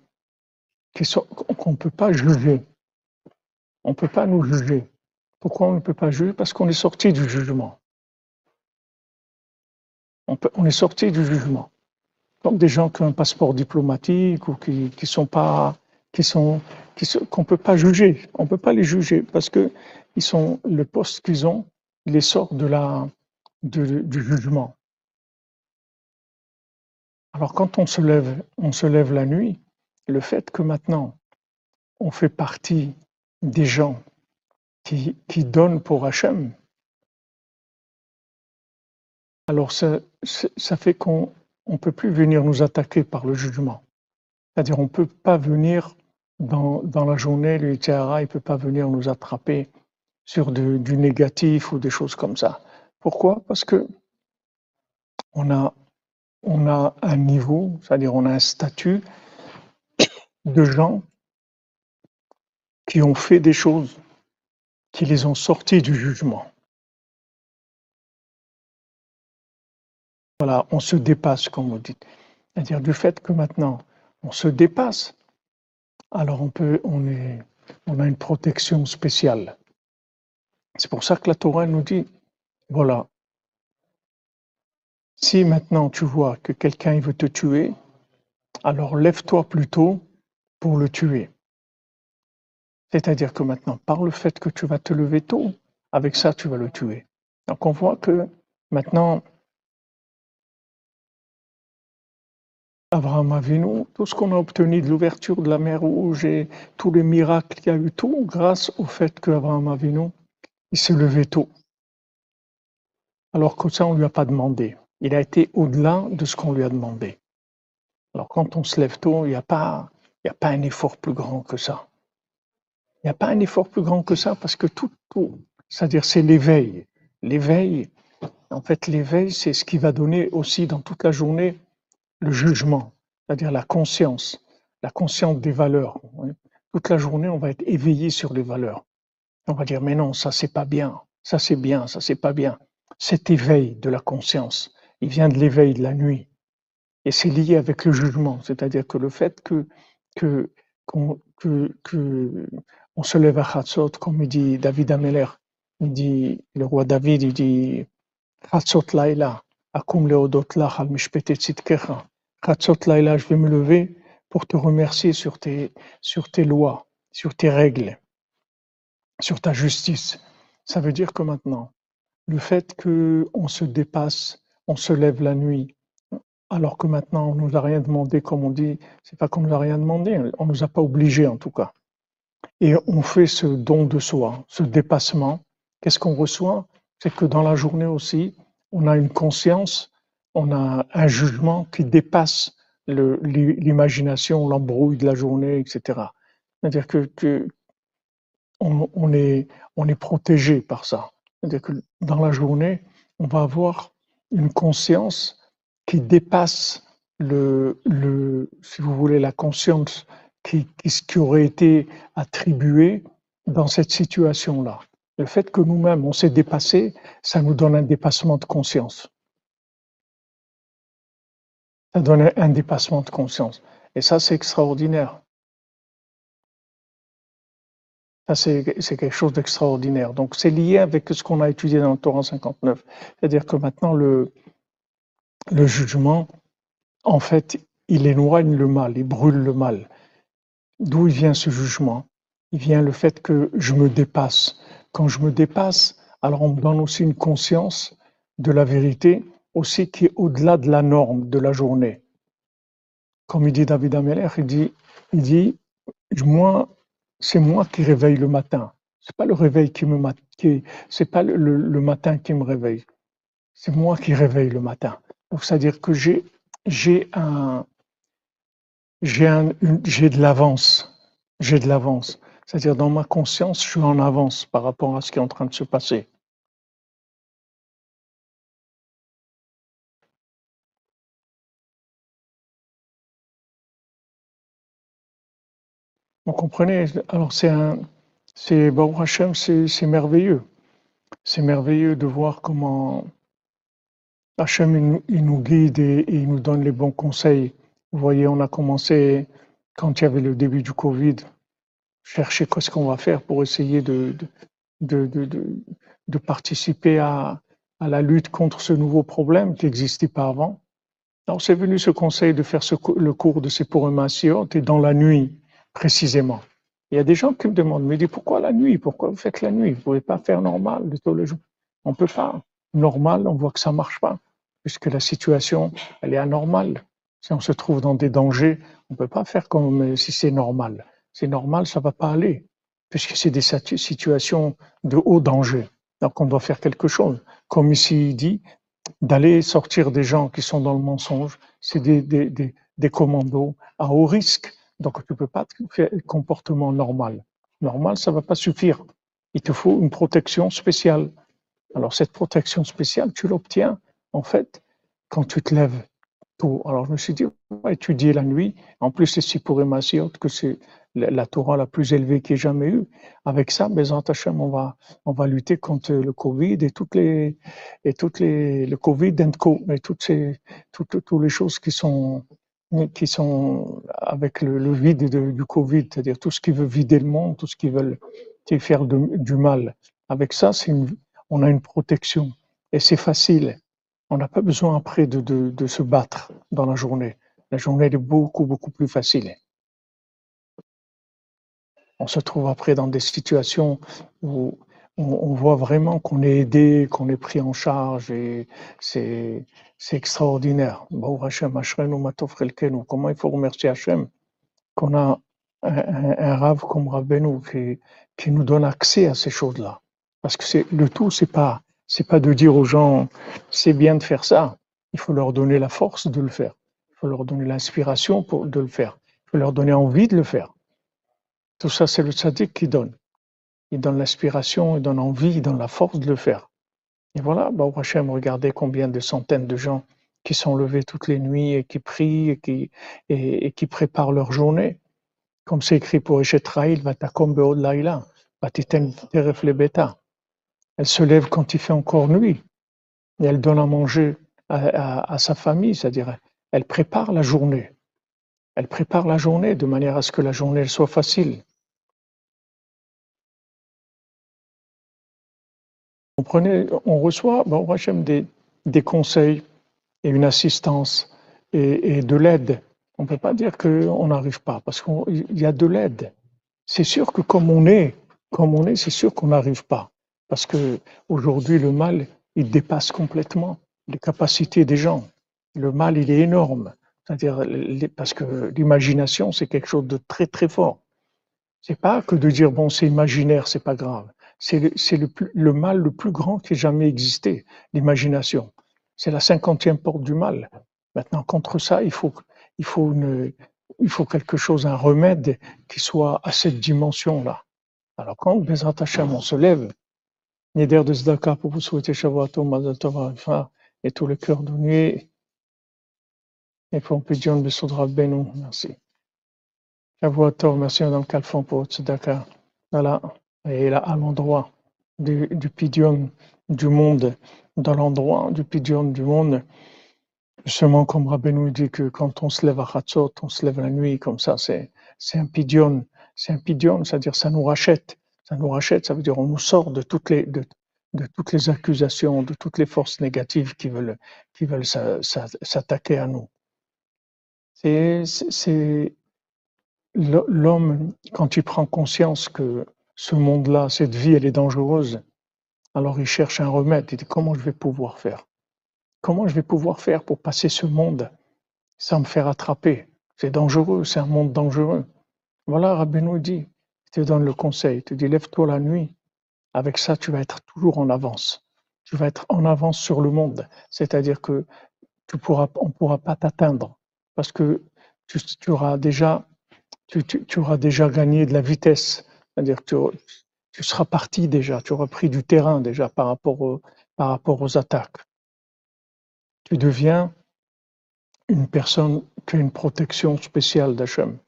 qui sont qu'on ne peut pas juger. On ne peut pas nous juger. Pourquoi on ne peut pas juger? Parce qu'on est sorti du jugement. On, est sorti du jugement. Comme des gens qui ont un passeport diplomatique ou qui qui sont pas qui sont qu'on ne peut pas juger? On ne peut pas les juger parce que ils sont le poste qu'ils ont les sort de la du jugement. Alors quand on se lève, on se lève la nuit, le fait que maintenant on fait partie des gens qui, donnent pour Hachem, alors ça, ça fait qu'on ne peut plus venir nous attaquer par le jugement. C'est-à-dire on ne peut pas venir dans, la journée, le il ne peut pas venir nous attraper sur du négatif ou des choses comme ça. Pourquoi? Parce que on a on a un niveau, c'est-à-dire on a un statut de gens qui ont fait des choses qui les ont sortis du jugement. Voilà, on se dépasse, comme vous dites. C'est-à-dire du fait que maintenant on se dépasse, alors on peut, on a une protection spéciale. C'est pour ça que la Torah nous dit, voilà, si maintenant tu vois que quelqu'un veut te tuer, alors lève-toi plutôt pour le tuer. C'est-à-dire que maintenant, par le fait que tu vas te lever tôt, avec ça, tu vas le tuer. Donc on voit que maintenant, Abraham Avinu, tout ce qu'on a obtenu de l'ouverture de la mer Rouge et tous les miracles qu'il y a eu, tout grâce au fait qu'Abraham Avinu, il s'est levé tôt? Alors que ça, on ne lui a pas demandé il a été au-delà de ce qu'on lui a demandé. Alors quand on se lève tôt, il n'y a, pas, a pas un effort plus grand que ça. Il n'y a pas un effort plus grand que ça parce que tout, tout c'est-à-dire c'est l'éveil. L'éveil, en fait, l'éveil, c'est ce qui va donner aussi dans toute la journée le jugement, c'est-à-dire la conscience, la conscience des valeurs. Toute la journée, on va être éveillé sur les valeurs. On va dire, mais non, ça c'est pas bien, ça c'est bien, ça c'est pas bien. Cet éveil de la conscience, il vient de l'éveil de la nuit. Et c'est lié avec le jugement, c'est-à-dire que le fait que, que, que, on se lève à Chatzot, comme il dit David Ameler, il dit, le roi David, il dit, Chatzot Laila, akum leodot lach al mishpetet tzitkecha. Chatzot Laila, je vais me lever pour te remercier sur tes, sur tes lois, sur tes règles, sur ta justice. Ça veut dire que maintenant, le fait qu'on se dépasse on se lève la nuit, alors que maintenant on nous a rien demandé, comme on dit, c'est pas qu'on nous a rien demandé, on nous a pas obligé en tout cas. Et on fait ce don de soi, ce dépassement. Qu'est-ce qu'on reçoit? C'est que dans la journée aussi, on a une conscience, on a un jugement qui dépasse l'imagination, l'embrouille de la journée, etc. C'est-à-dire que, on, est, protégé par ça. C'est-à-dire que dans la journée, on va avoir une conscience qui dépasse le, le, si vous voulez, la conscience qui, qui, aurait été attribuée dans cette situation-là. Le fait que nous-mêmes, on s'est dépassé, ça nous donne un dépassement de conscience. Ça donne un dépassement de conscience. Et ça, c'est extraordinaire. Ça, c'est quelque chose d'extraordinaire. Donc, c'est lié avec ce qu'on a étudié dans le Torah 59. C'est-à-dire que maintenant, le, le jugement, en fait, il éloigne le mal, il brûle le mal. D'où vient ce jugement? Il vient le fait que je me dépasse. Quand je me dépasse, alors on me donne aussi une conscience de la vérité, aussi qui est au-delà de la norme de la journée. Comme il dit David Ameller, il dit, moi, c'est moi qui réveille le matin. C'est pas le réveil qui me c'est pas le, le, matin qui me réveille. C'est moi qui réveille le matin. C'est-à-dire que j'ai j'ai un j'ai de l'avance. J'ai de l'avance. C'est-à-dire, dans ma conscience, je suis en avance par rapport à ce qui est en train de se passer. Vous comprenez Alors, c'est un. C'est Baruch Hashem, c'est merveilleux. C'est merveilleux de voir comment Hachem il, nous guide et, il nous donne les bons conseils. Vous voyez, on a commencé quand il y avait le début du Covid, chercher qu'est-ce qu'on va faire pour essayer de, de, de, de participer à, à, la lutte contre ce nouveau problème qui n'existait pas avant. Alors c'est venu ce conseil de faire ce, le cours de Sepurim et dans la nuit précisément. Il y a des gens qui me demandent, mais pourquoi la nuit? Pourquoi vous faites la nuit? Vous ne pouvez pas faire normal de tous les jours. On ne peut pas. Normal, on voit que ça ne marche pas, puisque la situation, elle est anormale. Si on se trouve dans des dangers, on ne peut pas faire comme si c'est normal. C'est normal, ça ne va pas aller, puisque c'est des situations de haut danger. Donc on doit faire quelque chose. Comme ici il dit, d'aller sortir des gens qui sont dans le mensonge, c'est des, des, des commandos à haut risque. Donc tu ne peux pas faire un comportement normal. Normal, ça ne va pas suffire. Il te faut une protection spéciale. Alors cette protection spéciale, tu l'obtiens en fait quand tu te lèves tôt. Alors je me suis dit, on va étudier la nuit. En plus, c'est si pour que c'est la Torah la plus élevée qu'il ait jamais eue. Avec ça, Bézant Hachem, on va, on va lutter contre le Covid et toutes les, et toutes les, le Covid et toutes ces, toutes, toutes les choses qui sont, qui sont avec le, vide du Covid, c'est-à-dire tout ce qui veut vider le monde, tout ce qui veut faire du mal. Avec ça, on a une protection et c'est facile. On n'a pas besoin après de, de, se battre dans la journée. La journée est beaucoup, beaucoup plus facile. On se trouve après dans des situations où on, voit vraiment qu'on est aidé, qu'on est pris en charge et c'est extraordinaire. Comment il faut remercier Hachem qu'on a un, un, rave comme Rav qui, qui nous donne accès à ces choses-là? Parce que c'est le tout, c'est pas c'est pas de dire aux gens c'est bien de faire ça. Il faut leur donner la force de le faire. Il faut leur donner l'inspiration pour de le faire. Il faut leur donner envie de le faire. Tout ça, c'est le tzaddik qui donne il donne l'inspiration, il donne envie, il donne la force de le faire. Et voilà, bah, Hachem, regardez combien de centaines de gens qui sont levés toutes les nuits et qui prient et qui, préparent leur journée. Comme c'est écrit pour Eshetraïl, Vatakom Beod Laila, Vatiten Teref Beta. Elle se lève quand il fait encore nuit et elle donne à manger à, à sa famille, c'est-à-dire elle prépare la journée. Elle prépare la journée de manière à ce que la journée soit facile. On reçoit des, des conseils et une assistance et, de l'aide. On ne peut pas dire qu'on n'arrive pas, parce qu'il y a de l'aide. C'est sûr que comme on est, comme on est, c'est sûr qu'on n'arrive pas. Parce que aujourd'hui, le mal, il dépasse complètement les capacités des gens. Le mal, il est énorme. C'est-à-dire, parce que l'imagination, c'est quelque chose de très, très fort. C'est pas que de dire, bon, c'est imaginaire, c'est pas grave c'est le, mal le plus grand qui ait jamais existé, l'imagination. C'est la cinquantième porte du mal. Maintenant, contre ça, il faut, quelque chose, un remède qui soit à cette dimension-là. Alors quand Bezrat Hashem, on se lève, Neder de Zdaka pour vous souhaiter Shavuot Mazal Tov et tout le cœur nuit. Et pour Pidion Besoudra Benou, merci. Shavuot merci Madame Calfon pour votre Zdaka. Voilà et là, à l'endroit du, du du monde, dans l'endroit du pidion du monde, justement comme nous dit que quand on se lève à Hatzot, on se lève la nuit, comme ça, c'est, un pidion, c'est un pidion, c'est-à-dire ça nous rachète, ça nous rachète, ça veut dire on nous sort de toutes les, de, de toutes les accusations, de toutes les forces négatives qui veulent, qui veulent s'attaquer à nous. C'est l'homme, quand il prend conscience que ce monde-là, cette vie, elle est dangereuse. Alors il cherche un remède. Il dit comment je vais pouvoir faire? Comment je vais pouvoir faire pour passer ce monde sans me faire attraper? C'est dangereux, c'est un monde dangereux. Voilà, Rabbeinu dit, il te donne le conseil, il te dit lève-toi la nuit. Avec ça, tu vas être toujours en avance. Tu vas être en avance sur le monde. C'est-à-dire que tu pourras, on ne pourra pas t'atteindre parce que tu, auras déjà, tu, auras déjà gagné de la vitesse. C'est-à-dire que tu, seras parti déjà, tu auras pris du terrain déjà par rapport, par rapport aux attaques. Tu deviens une personne qui a une protection spéciale d'Hachem.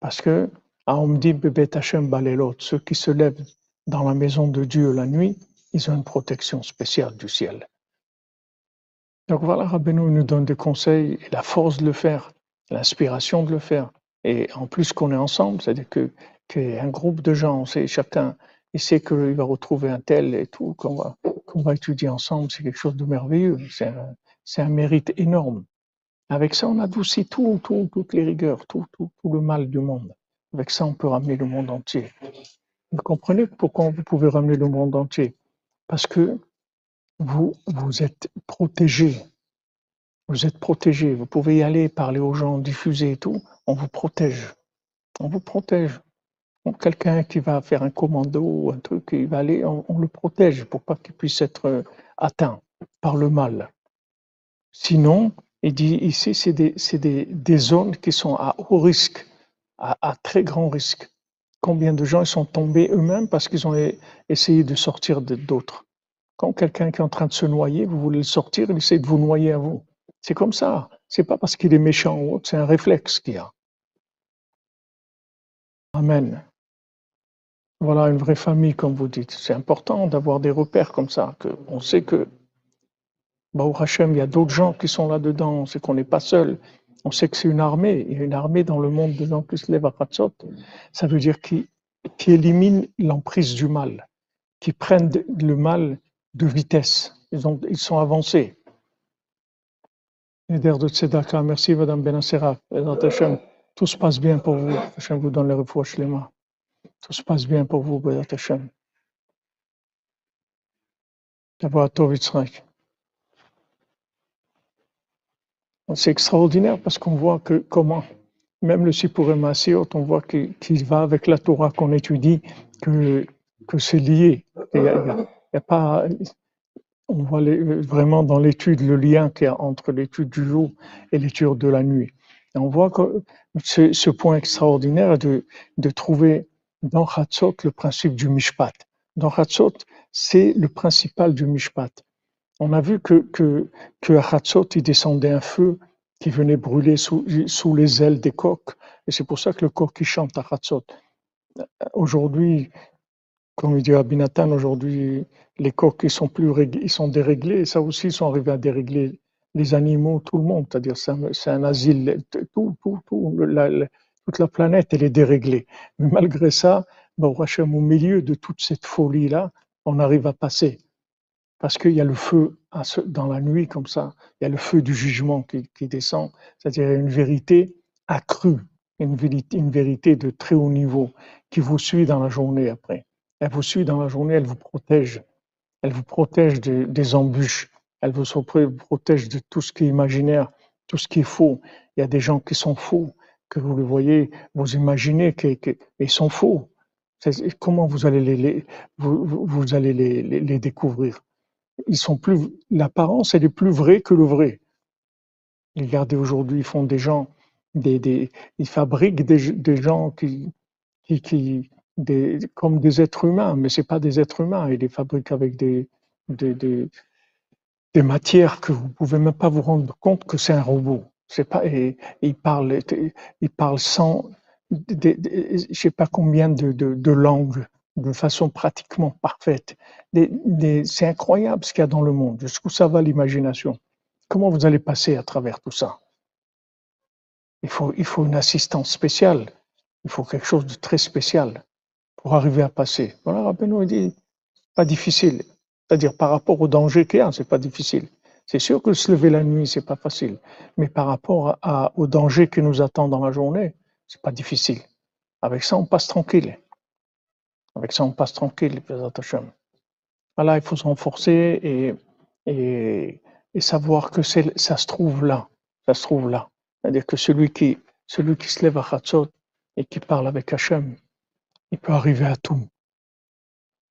Parce que, dit Bebet ceux qui se lèvent dans la maison de Dieu la nuit, ils ont une protection spéciale du ciel. Donc voilà, Rabbeinu nous donne des conseils et la force de le faire, l'inspiration de le faire. Et en plus qu'on est ensemble, c'est-à-dire que qu'il y a un groupe de gens, c'est chacun, il sait qu'il va retrouver un tel et tout, qu'on va, va étudier ensemble, c'est quelque chose de merveilleux, c'est un, un mérite énorme. Avec ça, on adoucit tout, tout, toutes les rigueurs, tout, tout, tout le mal du monde. Avec ça, on peut ramener le monde entier. Vous comprenez pourquoi vous pouvez ramener le monde entier? Parce que vous, vous êtes protégé. Vous êtes protégé. Vous pouvez y aller, parler aux gens, diffuser et tout. On vous protège. On vous protège. Quelqu'un qui va faire un commando, un truc, il va aller, on, le protège pour pas qu'il puisse être euh, atteint par le mal. Sinon, il dit ici, c'est des, des, zones qui sont à haut risque, à, très grand risque. Combien de gens sont tombés eux-mêmes parce qu'ils ont essayé de sortir d'autres? Quand quelqu'un est en train de se noyer, vous voulez le sortir, il essaie de vous noyer à vous. C'est comme ça. C'est pas parce qu'il est méchant ou autre, c'est un réflexe qu'il a. Amen. Voilà une vraie famille, comme vous dites. C'est important d'avoir des repères comme ça, que on sait que, Baou Hashem, il y a d'autres gens qui sont là-dedans, on sait qu'on n'est pas seul. On sait que c'est une armée. Il y a une armée dans le monde de gens qui se lèvent à Khatsot. Ça veut dire qui, qui élimine l'emprise du mal, qui prennent le mal de vitesse. Ils, ont, ils sont avancés. De Tzedaka, merci Madame Benassera. Tout se passe bien pour vous. Hachem vous donne les refouaches les mains. Tout se passe bien pour vous, Bédat Hachem. C'est extraordinaire parce qu'on voit que comment, même le Sipurim Asiot, on voit qu'il va avec la Torah qu'on étudie, que, que c'est lié. Il y a, a pas, on voit vraiment dans l'étude le lien qu'il y a entre l'étude du jour et l'étude de la nuit. Et on voit que ce, ce point extraordinaire de, de trouver dans Hatzot le principe du Mishpat. Dans Hatzot, c'est le principal du Mishpat. On a vu que, que, que à Hatzot, il descendait un feu qui venait brûler sous, sous les ailes des coqs. Et c'est pour ça que le coq qui chante à Hatzot. Aujourd'hui, comme il dit Abinatan, aujourd'hui, les coqs ils sont plus ils sont déréglés. Et ça aussi, ils sont arrivés à dérégler les animaux, tout le monde. C'est-à-dire, c'est un, asile, tout, tout, tout, la planète, elle est déréglée. Mais malgré ça, au milieu de toute cette folie-là, on arrive à passer. Parce qu'il y a le feu dans la nuit, comme ça, il y a le feu du jugement qui, qui descend. C'est-à-dire, une vérité accrue, une vérité, une vérité de très haut niveau qui vous suit dans la journée après. Elle vous suit dans la journée, elle vous protège. Elle vous protège des embûches. Elle vous protège de tout ce qui est imaginaire, tout ce qui est faux. Il y a des gens qui sont faux, que vous le voyez, vous imaginez qu'ils sont faux. Comment vous allez les, vous, allez les, les, découvrir? Ils sont plus. L'apparence, elle est plus vraie que le vrai. Regardez aujourd'hui, ils font des gens, des, des ils fabriquent des, gens qui, qui, des, comme des êtres humains, mais c'est pas des êtres humains. Ils les fabriquent avec des, des, des, des matières que vous pouvez même pas vous rendre compte que c'est un robot. C'est pas, et, il parle, il parle sans, je sais pas combien de, de, de, langues, de façon pratiquement parfaite. c'est incroyable ce qu'il y a dans le monde. Jusqu'où ça va l'imagination Comment vous allez passer à travers tout ça? Il faut, il faut une assistance spéciale. Il faut quelque chose de très spécial pour arriver à passer. Voilà, rappelez-nous, il dit, pas difficile. C'est-à-dire par rapport au danger qu'il y a, c'est pas difficile. C'est sûr que se lever la nuit, c'est pas facile. Mais par rapport à, au danger qui nous attend dans la journée, c'est pas difficile. Avec ça, on passe tranquille. Avec ça, on passe tranquille, Voilà, il faut se renforcer et, et, savoir que ça se trouve là. Ça se trouve là. C'est-à-dire que celui qui, celui qui se lève à Khatsot et qui parle avec Hachem, il peut arriver à tout.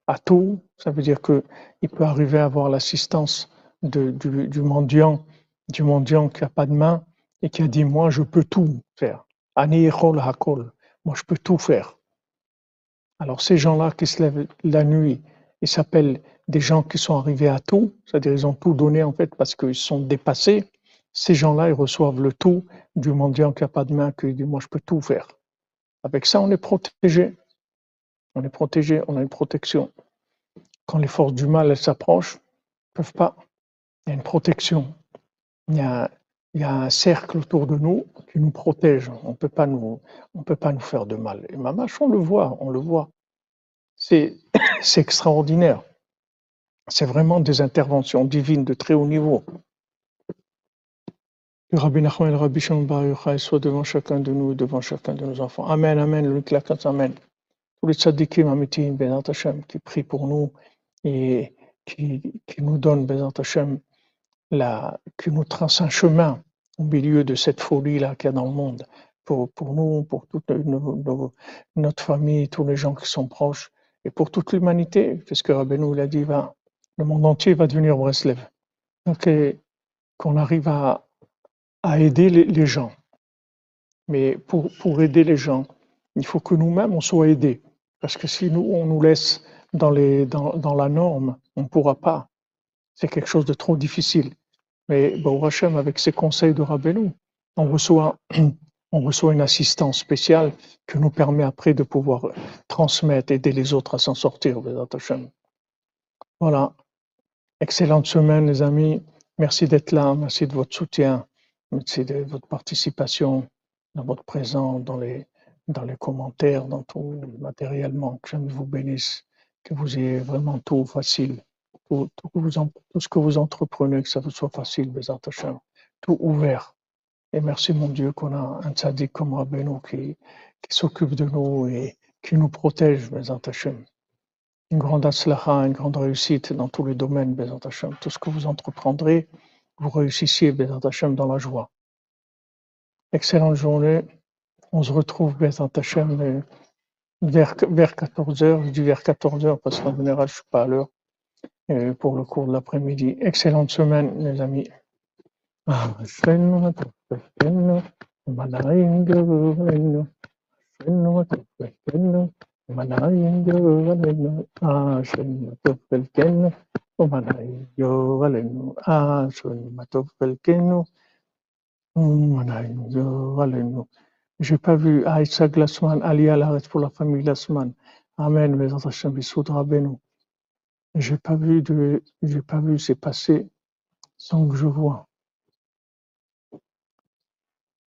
À tout, ça veut dire qu'il peut arriver à avoir l'assistance du, mendiant, du mendiant qui n'a pas de main, et qui a dit Moi, je peux tout faire. Hakol. Moi, je peux tout faire. Alors, ces gens-là qui se lèvent la nuit, ils s'appellent des gens qui sont arrivés à tout, c'est-à-dire ils ont tout donné en fait parce qu'ils sont dépassés. Ces gens-là, ils reçoivent le tout du mendiant qui n'a pas de main, qui dit Moi, je peux tout faire. Avec ça, on est protégé. On est protégé, on a une protection. Quand les forces du mal s'approchent, ne peuvent pas. Il y a une protection. Il y a, un cercle autour de nous qui nous protège. On peut peut pas nous faire de mal. Et Mamache, on le voit, on le voit. C'est, extraordinaire. C'est vraiment des interventions divines de très haut niveau. Le Rabbi Nachman Rabbi Shimon Bar Yochai soient devant chacun de nous devant chacun de nos enfants. Amen, Amen, le claquant, Amen. Tous les tzadikim amitim, Hashem, qui prient pour nous et qui, nous donnent, Bezat Hashem, la, qui nous trace un chemin au milieu de cette folie-là qu'il y a dans le monde, pour, pour nous, pour toute notre famille, tous les gens qui sont proches, et pour toute l'humanité, puisque Rabbeinu l'a dit, va, le monde entier va devenir Breslev. Donc, qu'on arrive à, à aider les, les, gens. Mais pour, pour aider les gens, il faut que nous-mêmes, on soit aidés. Parce que si nous, on nous laisse dans, les, dans, dans la norme, on ne pourra pas. C'est quelque chose de trop difficile. Mais bon, Hachem, avec ses conseils de Rabbeinu, on reçoit, on reçoit une assistance spéciale qui nous permet après de pouvoir transmettre, aider les autres à s'en sortir. Voilà. Excellente semaine, les amis. Merci d'être là. Merci de votre soutien. Merci de votre participation, dans votre présence, dans les, dans les commentaires, dans tout matériellement. Que Dieu vous bénisse. Que vous ayez vraiment tout facile tout, ce que vous entreprenez, que ça vous soit facile, tout ouvert. Et merci mon Dieu qu'on a un tzaddik comme Rabbeinu qui, s'occupe de nous et qui nous protège, Une grande aslaha, une grande réussite dans tous les domaines, Tout ce que vous entreprendrez, vous réussissiez, dans la joie. Excellente journée. On se retrouve, Bezat vers, vers 14h. Je dis vers 14h parce qu'en général, je ne suis pas à l'heure pour le cours de l'après-midi. Excellente semaine, les amis. J'ai pas vu Ali pour la famille. Amen, mes. J'ai pas vu de, j'ai pas vu c'est passé sans que je vois.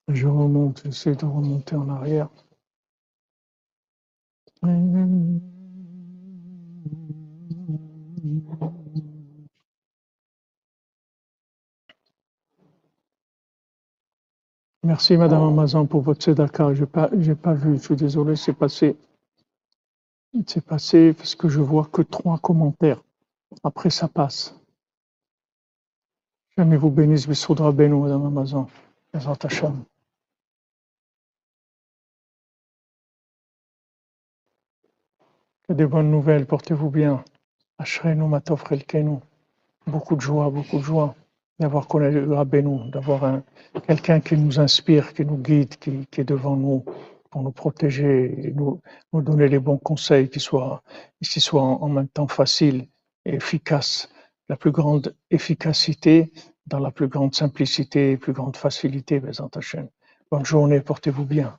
Je remonte, j'essaie de remonter en arrière. Merci Madame Amazon pour votre tzedaka. J'ai pas, j'ai pas vu. Je suis désolé, c'est passé. C'est passé parce que je vois que trois commentaires. Après, ça passe. Jamais vous bénisse, Bissoudra Beno, Madame Amazon. Que des bonnes nouvelles, portez-vous bien. Ashrenu Matov Beaucoup de joie, beaucoup de joie d'avoir connu Rabbeinu, d'avoir quelqu'un qui nous inspire, qui nous guide, qui est devant nous pour nous protéger et nous, nous donner les bons conseils qui soient, qui soient en, même temps faciles et efficaces. La plus grande efficacité dans la plus grande simplicité et plus grande facilité, Bonne journée, portez-vous bien.